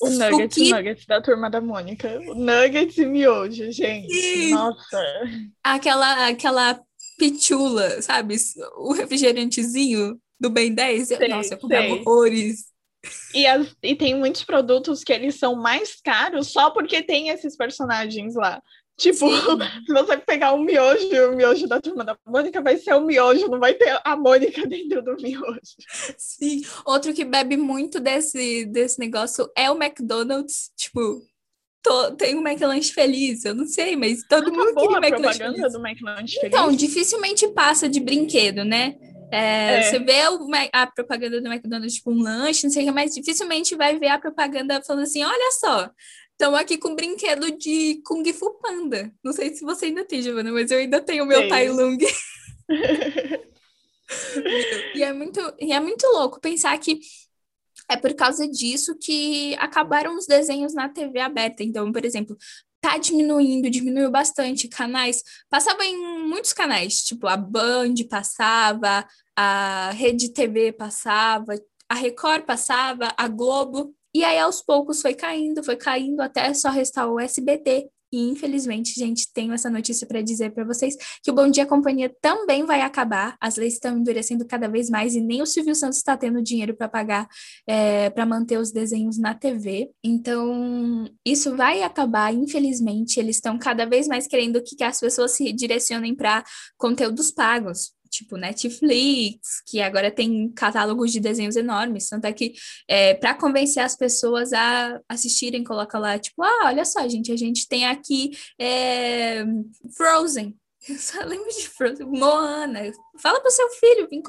O Nuggets, o Nuggets da turma da Mônica. O Nuggets e miojo, gente. Sim. Nossa. aquela aquela pitula, sabe? O refrigerantezinho do Ben 10. Sei, Nossa, eu comprava sei. horrores. E, as- e tem muitos produtos que eles são mais caros só porque tem esses personagens lá. Tipo, (laughs) se você pegar um miojo, o miojo da turma da Mônica vai ser o miojo, não vai ter a Mônica (laughs) dentro do miojo. Sim. Outro que bebe muito desse, desse negócio é o McDonald's. Tipo, to- tem o McLanche feliz, eu não sei, mas todo mundo Acabou queria a McLanche propaganda feliz. do McLanche Feliz. Então, dificilmente passa de brinquedo, né? É, É. Você vê a propaganda do McDonald's, tipo um lanche, não sei o que, mas dificilmente vai ver a propaganda falando assim: olha só, estamos aqui com um brinquedo de Kung Fu Panda. Não sei se você ainda tem, Giovana, mas eu ainda tenho o meu. Tai Lung. (laughs) e, é muito, e é muito louco pensar que é por causa disso que acabaram os desenhos na TV aberta. Então, por exemplo, tá diminuindo, diminuiu bastante canais. Passava em muitos canais, tipo a Band passava, a Rede TV passava, a Record passava, a Globo. E aí, aos poucos, foi caindo, foi caindo até só restar o SBT. E infelizmente, gente, tenho essa notícia para dizer para vocês que o Bom Dia Companhia também vai acabar. As leis estão endurecendo cada vez mais e nem o Silvio Santos está tendo dinheiro para pagar para manter os desenhos na TV. Então, isso vai acabar, infelizmente. Eles estão cada vez mais querendo que, que as pessoas se direcionem para conteúdos pagos. Tipo Netflix, que agora tem catálogos de desenhos enormes. Tanto é que, é, para convencer as pessoas a assistirem, coloca lá, tipo, ah, olha só, gente, a gente tem aqui é, Frozen. (laughs) Eu só lembro de Frozen, Moana. Fala pro seu filho vir,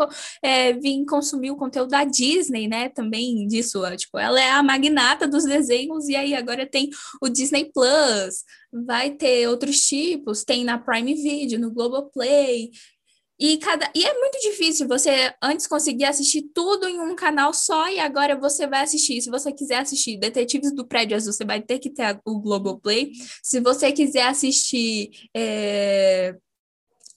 é, consumir o conteúdo da Disney, né? Também disso, ó, tipo, ela é a magnata dos desenhos, e aí agora tem o Disney Plus, vai ter outros tipos, tem na Prime Video, no Globoplay. E, cada... e é muito difícil você antes conseguir assistir tudo em um canal só e agora você vai assistir. Se você quiser assistir Detetives do Prédio Azul, você vai ter que ter o Globoplay. Se você quiser assistir é,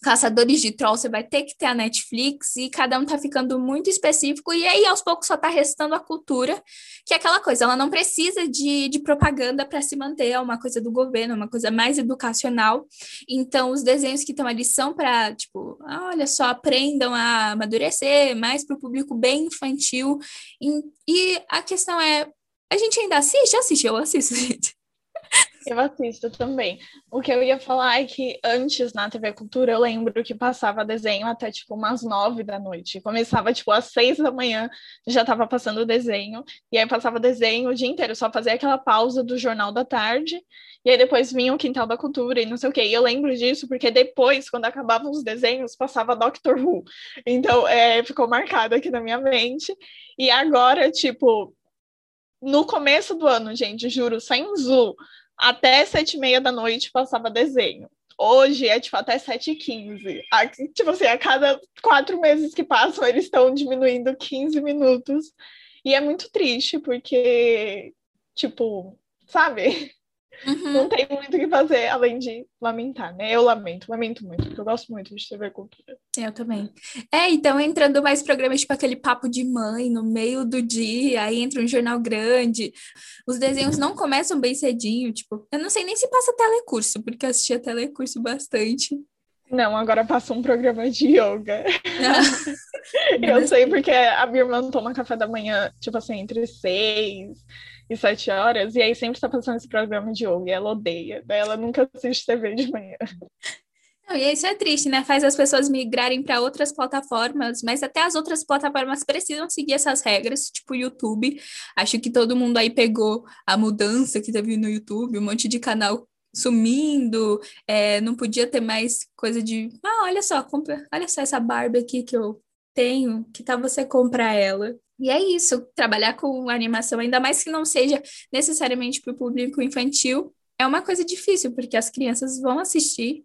Caçadores de Troll, você vai ter que ter a Netflix e cada um tá ficando muito específico. E aí, aos poucos, só tá restando a cultura, que é aquela coisa, ela não precisa de, de propaganda para se manter, é uma coisa do governo, uma coisa mais educacional. Então, os desenhos que estão ali são para, tipo, ah, olha só, aprendam a amadurecer, mais para o público bem infantil. E, e a questão é, a gente ainda assiste? Assiste, eu assisto, (laughs) gente. Eu assisto também. O que eu ia falar é que antes na TV Cultura eu lembro que passava desenho até tipo umas nove da noite. Começava tipo às seis da manhã, já tava passando desenho. E aí passava desenho o dia inteiro, só fazia aquela pausa do Jornal da Tarde. E aí depois vinha o Quintal da Cultura e não sei o quê. E eu lembro disso porque depois, quando acabavam os desenhos, passava Doctor Who. Então é, ficou marcado aqui na minha mente. E agora, tipo, no começo do ano, gente, juro, sem zoom, até sete e meia da noite passava desenho. Hoje é, tipo, até sete e quinze. Tipo assim, a cada quatro meses que passam, eles estão diminuindo 15 minutos. E é muito triste, porque, tipo, sabe? Uhum. Não tem muito o que fazer além de lamentar, né? Eu lamento, lamento muito, porque eu gosto muito de TV Cultura. Eu também. É, então entrando mais programas, tipo aquele papo de mãe no meio do dia, aí entra um jornal grande. Os desenhos não começam bem cedinho, tipo, eu não sei nem se passa telecurso, porque eu assistia telecurso bastante. Não, agora passa um programa de yoga. (laughs) eu sei porque a minha irmã toma café da manhã, tipo assim, entre seis e sete horas, e aí sempre está passando esse programa de yoga, e ela odeia, ela nunca assiste TV de manhã. Não, e isso é triste, né? Faz as pessoas migrarem para outras plataformas, mas até as outras plataformas precisam seguir essas regras, tipo o YouTube. Acho que todo mundo aí pegou a mudança que teve no YouTube, um monte de canal sumindo, é, não podia ter mais coisa de, ah, olha só, compra, olha só essa Barbie aqui que eu tenho, que tal você comprar ela? E é isso, trabalhar com animação, ainda mais que não seja necessariamente para o público infantil, é uma coisa difícil, porque as crianças vão assistir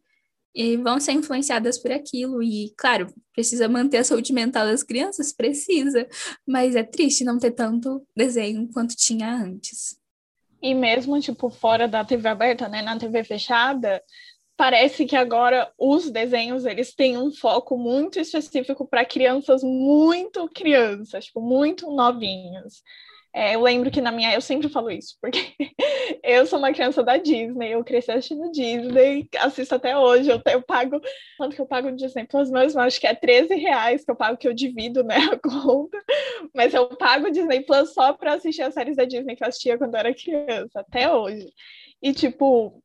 e vão ser influenciadas por aquilo. E, claro, precisa manter a saúde mental das crianças? Precisa, mas é triste não ter tanto desenho quanto tinha antes. E mesmo, tipo, fora da TV aberta, né, na TV fechada, parece que agora os desenhos eles têm um foco muito específico para crianças muito crianças, tipo, muito novinhas. É, eu lembro que na minha, eu sempre falo isso, porque (laughs) eu sou uma criança da Disney, eu cresci assistindo Disney, assisto até hoje, eu, eu pago, quanto que eu pago no Disney Plus mesmo? Acho que é 13 reais que eu pago, que eu divido, né, (laughs) a conta, mas eu pago Disney Plus só para assistir as séries da Disney que eu assistia quando eu era criança, até hoje. E, tipo,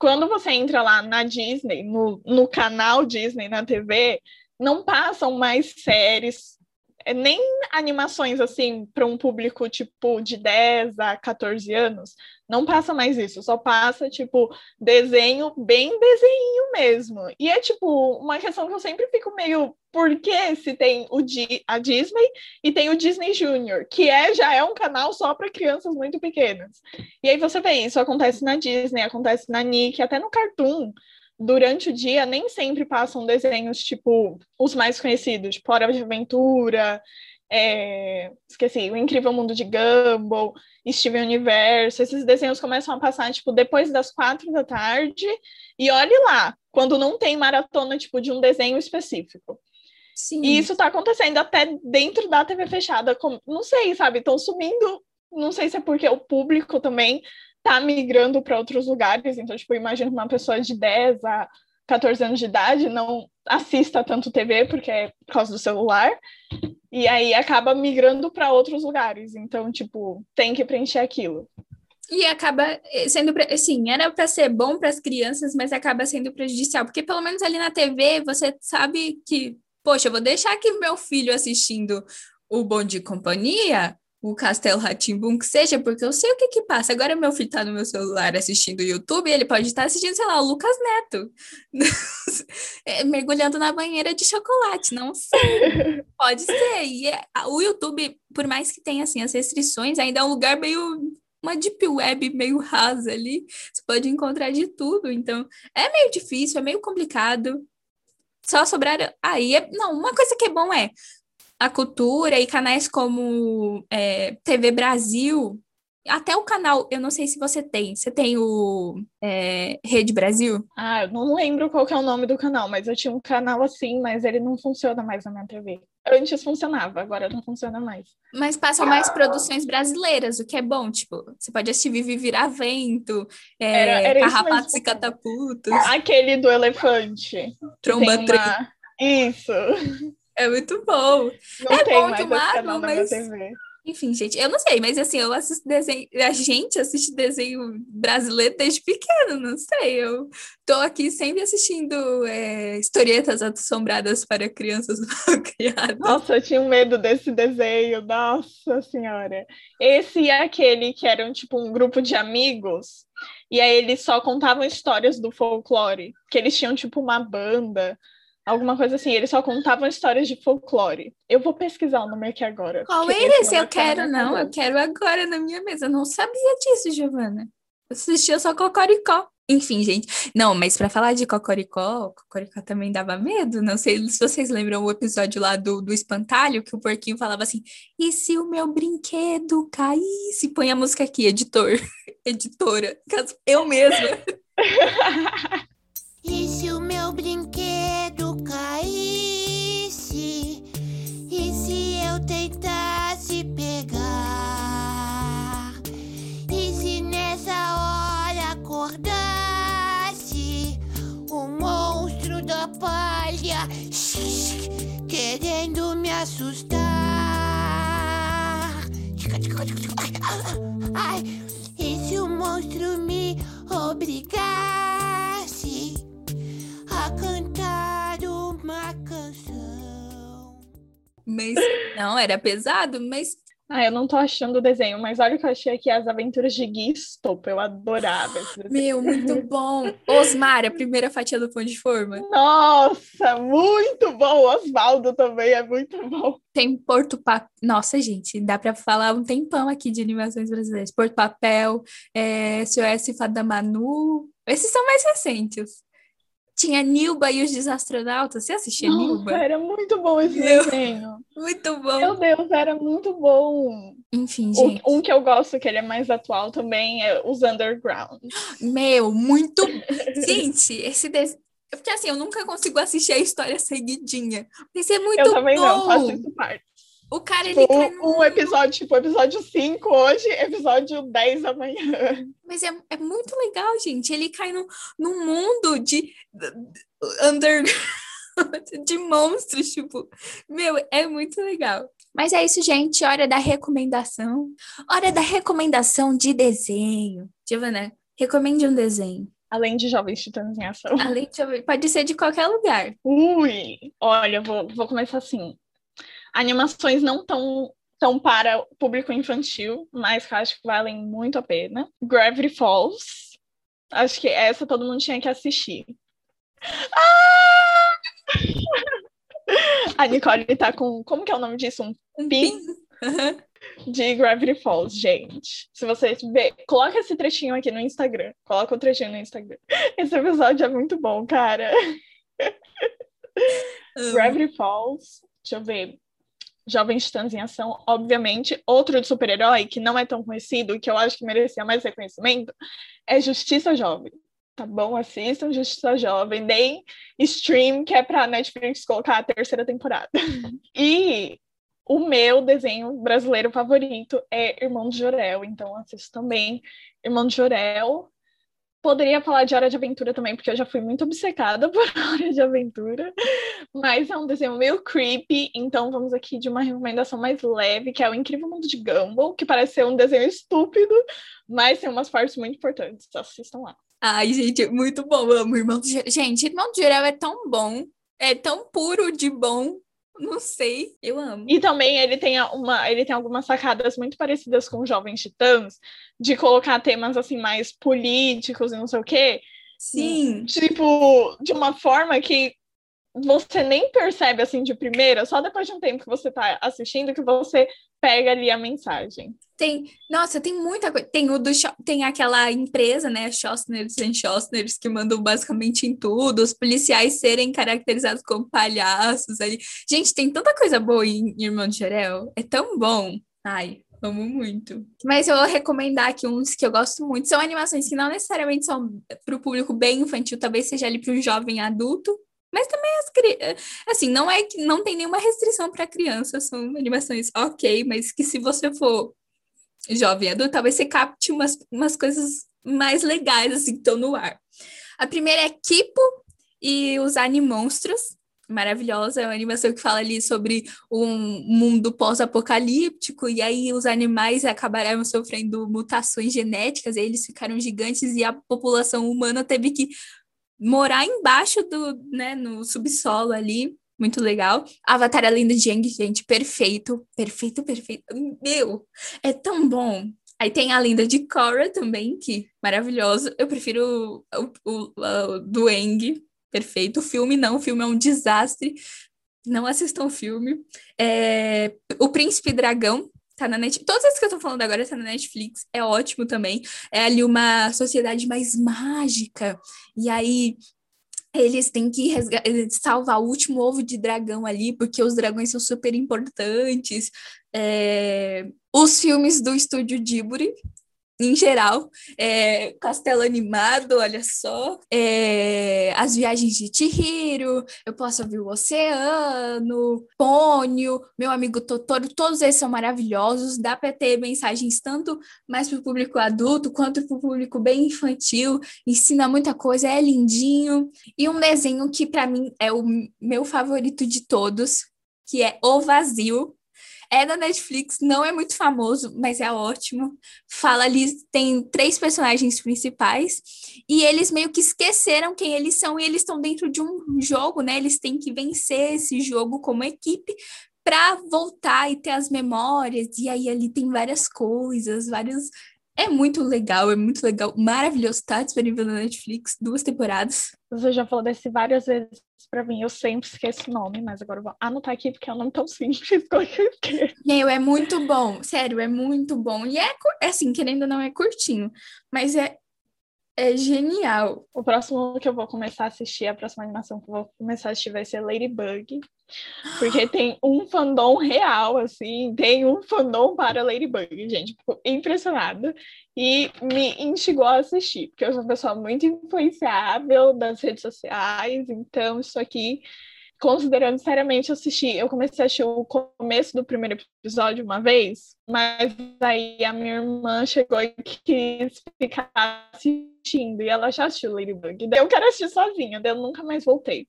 quando você entra lá na Disney, no, no canal Disney na TV, não passam mais séries, é, nem animações assim para um público tipo de 10 a 14 anos. Não passa mais isso, só passa tipo desenho, bem desenho mesmo. E é tipo uma questão que eu sempre fico meio por que se tem o Di a Disney e tem o Disney Junior, que é já é um canal só para crianças muito pequenas. E aí você vê isso acontece na Disney, acontece na Nick, até no Cartoon. Durante o dia nem sempre passam desenhos tipo os mais conhecidos, tipo Hora de Aventura, é, esqueci, O Incrível Mundo de Gumball, Steven Universo, esses desenhos começam a passar, tipo, depois das quatro da tarde, e olhe lá, quando não tem maratona, tipo, de um desenho específico. Sim. E isso está acontecendo até dentro da TV fechada. Com, não sei, sabe? Estão sumindo. Não sei se é porque o público também está migrando para outros lugares. Então, tipo, imagino uma pessoa de 10 a 14 anos de idade não assista tanto TV porque é por causa do celular. E aí acaba migrando para outros lugares. Então, tipo, tem que preencher aquilo. E acaba sendo, assim, era para ser bom para as crianças, mas acaba sendo prejudicial, porque pelo menos ali na TV você sabe que poxa, eu vou deixar aqui meu filho assistindo o Bom de Companhia, o Castelo Ratimbum, que seja, porque eu sei o que que passa. Agora meu filho tá no meu celular assistindo o YouTube, ele pode estar assistindo, sei lá, o Lucas Neto, (laughs) é, mergulhando na banheira de chocolate, não sei. (laughs) Pode ser. E é, o YouTube, por mais que tenha, assim, as restrições, ainda é um lugar meio uma deep web meio rasa ali, você pode encontrar de tudo, então é meio difícil, é meio complicado, só sobraram. Aí, é... não, uma coisa que é bom é a cultura e canais como é, TV Brasil, até o canal, eu não sei se você tem. Você tem o é, Rede Brasil? Ah, eu não lembro qual é o nome do canal, mas eu tinha um canal assim, mas ele não funciona mais na minha TV. Antes funcionava, agora não funciona mais. Mas passam mais produções brasileiras, o que é bom. Tipo, você pode assistir Vivi Viravento, é, era, era Carrapatos e Catapultos. Aquele do elefante. Tromba uma... Isso. É muito bom. Não é tem bom mais mas... Enfim, gente, eu não sei, mas assim, eu assisto desenho, a gente assiste desenho brasileiro desde pequeno, não sei. Eu tô aqui sempre assistindo é, historietas assombradas para crianças (laughs) criadas. Nossa, eu tinha um medo desse desenho, nossa senhora. Esse é aquele que era tipo um grupo de amigos, e aí eles só contavam histórias do folclore, que eles tinham tipo uma banda alguma coisa assim. Eles só contavam histórias de folclore. Eu vou pesquisar o nome aqui agora. Qual é esse? Eu quero, não. Eu quero agora na minha mesa. Eu não sabia disso, Giovana. Eu assistia só Cocoricó. Enfim, gente. Não, mas para falar de Cocoricó, Cocoricó também dava medo. Não sei se vocês lembram o episódio lá do, do espantalho, que o porquinho falava assim: e se o meu brinquedo caísse? Põe a música aqui, editor, (laughs) editora. Eu mesma. (laughs) e se o meu brinquedo assustar? Ai, e se o monstro me obrigasse a cantar uma canção? Mas não, era pesado, mas ah, eu não tô achando o desenho, mas olha o que eu achei aqui, as aventuras de Gui Stop, eu adorava esse desenho. Meu, muito (laughs) bom. Osmar, a primeira fatia do pão de forma. Nossa, muito bom. Osvaldo também é muito bom. Tem Porto Papel. Nossa, gente, dá pra falar um tempão aqui de animações brasileiras. Porto Papel, é, SOS Fada Manu. Esses são mais recentes. Tinha Nilba e os Desastronautas. Você assistia Nossa, Nilba? Era muito bom esse Meu, desenho. Muito bom. Meu Deus, era muito bom. Enfim, gente. O, um que eu gosto, que ele é mais atual também, é os Underground. Meu, muito. (laughs) gente, esse desenho. Porque assim, eu nunca consigo assistir a história seguidinha. Mas é muito Eu também bom. não, faço isso parte. O cara, tipo, ele cai no... Um episódio, tipo, episódio 5 hoje, episódio 10 amanhã. Mas é, é muito legal, gente. Ele cai no, num mundo de... Under... (laughs) de monstros, tipo... Meu, é muito legal. Mas é isso, gente. Hora da recomendação. Hora da recomendação de desenho. Giovana, recomende um desenho. Além de Jovens Titãs em Ação. Além de... Pode ser de qualquer lugar. Ui! Olha, vou, vou começar assim animações não tão tão para o público infantil, mas que eu acho que valem muito a pena. Gravity Falls. Acho que essa todo mundo tinha que assistir. Ah! A Nicole tá com. Como que é o nome disso? Um, pin? De Gravity Falls, gente. Se vocês ver, coloca esse trechinho aqui no Instagram. Coloca o trechinho no Instagram. Esse episódio é muito bom, cara. Gravity Falls. Deixa eu ver. Jovens Titãs em Ação, obviamente. Outro de super-herói que não é tão conhecido e que eu acho que merecia mais reconhecimento é Justiça Jovem. Tá bom? Assistam Justiça Jovem, deem stream, que é pra Netflix colocar a terceira temporada. (laughs) e o meu desenho brasileiro favorito é Irmão de Jorel, então assisto também Irmão de Jorel. Poderia falar de Hora de Aventura também, porque eu já fui muito obcecada (laughs) por Hora de Aventura. Mas é um desenho meio creepy, então vamos aqui de uma recomendação mais leve, que é O Incrível Mundo de Gumball, que parece ser um desenho estúpido, mas tem umas partes muito importantes. Assistam lá. Ai, gente, muito bom. Amo Irmão. Gente, Irmão de Jorel é tão bom. É tão puro de bom. Não sei, eu amo. E também ele tem uma, ele tem algumas sacadas muito parecidas com Jovens Titãs, de colocar temas assim mais políticos e não sei o quê. Sim. Tipo, de uma forma que você nem percebe assim de primeira, só depois de um tempo que você tá assistindo que você pega ali a mensagem. Tem, nossa, tem muita coisa. Tem o do tem aquela empresa, né, Schostners and Schostners, que mandam basicamente em tudo, os policiais serem caracterizados como palhaços ali. Gente, tem tanta coisa boa em Irmão de Jorel. É tão bom. Ai, amo muito. Mas eu vou recomendar aqui uns que eu gosto muito. São animações que não necessariamente são para o público bem infantil, talvez seja ali para um jovem adulto, mas também as assim, não é que não tem nenhuma restrição para crianças, são animações ok, mas que se você for jovem adulto, talvez você capte umas, umas coisas mais legais assim que estão no ar. A primeira é Kipo e os Animonstros. maravilhosa, é uma animação que fala ali sobre um mundo pós-apocalíptico, e aí os animais acabaram sofrendo mutações genéticas, e eles ficaram gigantes, e a população humana teve que morar embaixo do, né, no subsolo ali. Muito legal. Avatar a Lenda de Aang, gente, perfeito, perfeito, perfeito. Meu, é tão bom. Aí tem a lenda de Korra também, que maravilhoso. Eu prefiro o, o, o, do Aang, perfeito. O filme não, o filme é um desastre. Não assistam o filme. É, o Príncipe Dragão tá na Netflix. Todas as que eu tô falando agora tá na Netflix. É ótimo também. É ali uma sociedade mais mágica. E aí eles têm que salvar o último ovo de dragão ali, porque os dragões são super importantes. É... Os filmes do estúdio Ghibli, em geral, é, Castelo Animado, olha só, é, As Viagens de Chihiro, Eu Posso Ouvir o Oceano, Pônio, Meu Amigo Totoro, todos esses são maravilhosos, dá para ter mensagens tanto mais para o público adulto quanto para o público bem infantil, ensina muita coisa, é lindinho, e um desenho que para mim é o meu favorito de todos, que é O Vazio, é da Netflix, não é muito famoso, mas é ótimo. Fala ali, tem três personagens principais e eles meio que esqueceram quem eles são e eles estão dentro de um jogo, né? Eles têm que vencer esse jogo como equipe para voltar e ter as memórias. E aí ali tem várias coisas, vários é muito legal, é muito legal, maravilhoso. Tá disponível na Netflix, duas temporadas. Você já falou desse várias vezes pra mim, eu sempre esqueço o nome, mas agora eu vou anotar aqui porque é um nome tão simples (laughs) que eu esqueço. Meu, é muito bom, sério, é muito bom. E é, é assim, querendo ou não, é curtinho, mas é, é genial. O próximo que eu vou começar a assistir, a próxima animação que eu vou começar a assistir vai ser Ladybug. Porque tem um fandom real, assim, tem um fandom para Ladybug, gente. Fico impressionada. E me instigou a assistir, porque eu sou uma pessoa muito influenciável das redes sociais, então isso aqui considerando seriamente assistir, eu comecei a assistir o começo do primeiro episódio uma vez, mas aí a minha irmã chegou e quis ficar assistindo, e ela já assistiu Ladybug. Eu quero assistir sozinha, daí eu nunca mais voltei.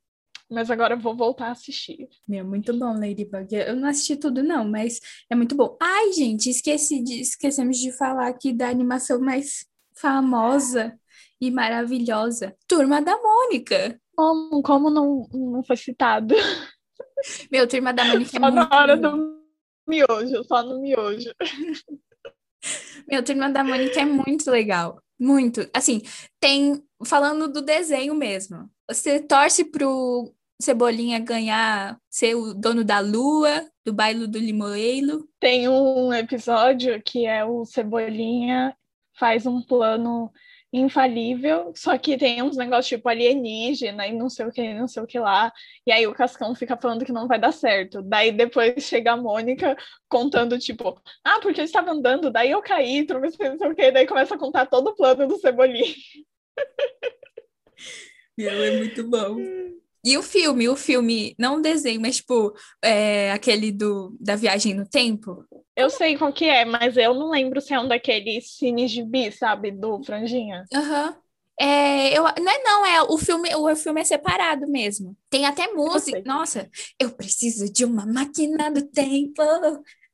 Mas agora eu vou voltar a assistir. Meu, muito bom, Ladybug. Eu não assisti tudo, não, mas é muito bom. Ai, gente, esqueci de, esquecemos de falar aqui da animação mais famosa e maravilhosa. Turma da Mônica. Como, como não, não foi citado? Meu, Turma da Mônica é só muito... na hora do miojo, só no miojo. Meu, Turma da Mônica é muito legal. Muito. Assim, tem... Falando do desenho mesmo. Você torce pro Cebolinha ganhar, ser o dono da lua, do baile do limoeiro. Tem um episódio que é o Cebolinha faz um plano infalível, só que tem uns negócios tipo alienígena e não sei o que, não sei o que lá. E aí o Cascão fica falando que não vai dar certo. Daí depois chega a Mônica contando, tipo, ah, porque eu estava andando, daí eu caí, trovecei, não sei o que, daí começa a contar todo o plano do Cebolinha. Meu, é muito bom. E o filme, o filme, não o desenho, mas tipo, é, aquele do, da viagem no tempo. Eu sei qual que é, mas eu não lembro se é um daqueles cines de bi, sabe? Do Franjinha. Aham. Uhum. É, eu, não é não, é o filme, o filme é separado mesmo. Tem até música. Nossa, eu preciso de uma máquina do tempo.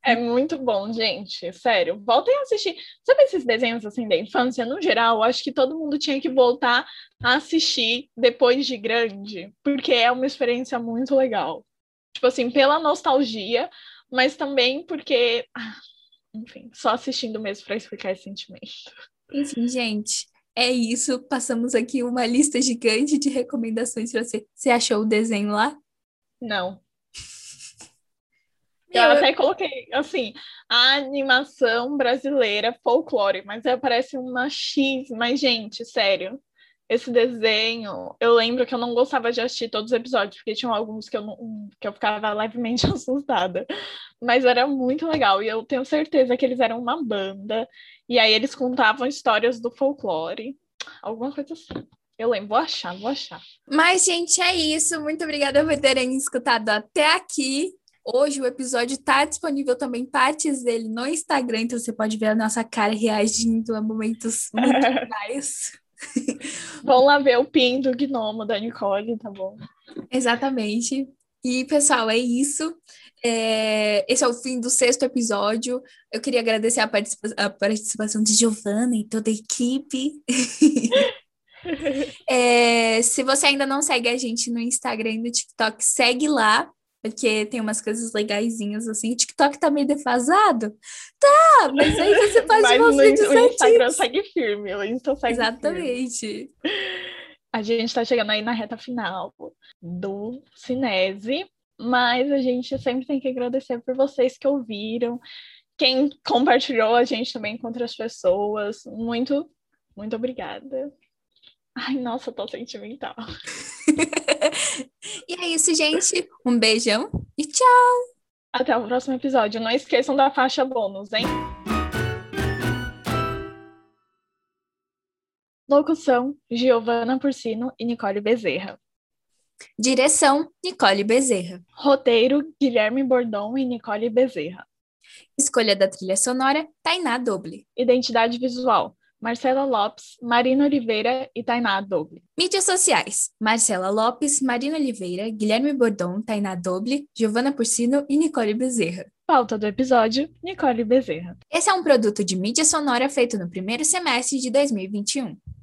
É muito bom, gente. Sério, voltem a assistir. Sabe esses desenhos assim da infância, no geral, acho que todo mundo tinha que voltar a assistir depois de grande, porque é uma experiência muito legal. Tipo assim, pela nostalgia, mas também porque, ah, enfim, só assistindo mesmo para explicar esse sentimento. Enfim, gente, é isso. Passamos aqui uma lista gigante de recomendações para você. Você achou o desenho lá? Não. Eu até coloquei, assim, a animação brasileira folclore, mas parece uma X, mas, gente, sério, esse desenho, eu lembro que eu não gostava de assistir todos os episódios, porque tinham alguns que eu, não, que eu ficava levemente (laughs) assustada. Mas era muito legal, e eu tenho certeza que eles eram uma banda, e aí eles contavam histórias do folclore, alguma coisa assim. Eu lembro, vou achar, vou achar. Mas, gente, é isso. Muito obrigada por terem escutado até aqui. Hoje o episódio está disponível também partes dele no Instagram, então você pode ver a nossa cara reagindo a momentos muito (laughs) legais. Vão lá ver o pin do gnomo da Nicole, tá bom? Exatamente. E, pessoal, é isso. É, esse é o fim do sexto episódio. Eu queria agradecer a, participa a participação de Giovana e toda a equipe. (laughs) é, se você ainda não segue a gente no Instagram e no TikTok, segue lá, porque tem umas coisas legaisinhas assim. O TikTok tá meio defasado. Tá, mas aí você (laughs) faz Mas umas vídeos o Instagram segue firme, o Insta segue firme. Exatamente. A gente tá chegando aí na reta final do Cinese, mas a gente sempre tem que agradecer por vocês que ouviram, quem compartilhou a gente também com outras pessoas. Muito, muito obrigada. Ai, nossa, tô sentimental. (laughs) (laughs) E é isso, gente. Um beijão e tchau! Até o próximo episódio. Não esqueçam da faixa bônus, hein? Locução: Giovana Porcino e Nicole Bezerra. Direção: Nicole Bezerra. Roteiro: Guilherme Bordon e Nicole Bezerra. Escolha da trilha sonora: Tainá Doble. Identidade visual: Marcela Lopes, Marina Oliveira e Tainá Doble. Mídias sociais: Marcela Lopes, Marina Oliveira, Guilherme Bordon, Tainá Doble, Giovana Porcino e Nicole Bezerra. Pauta do episódio: Nicole Bezerra. Esse é um produto de mídia sonora feito no primeiro semestre de 2021.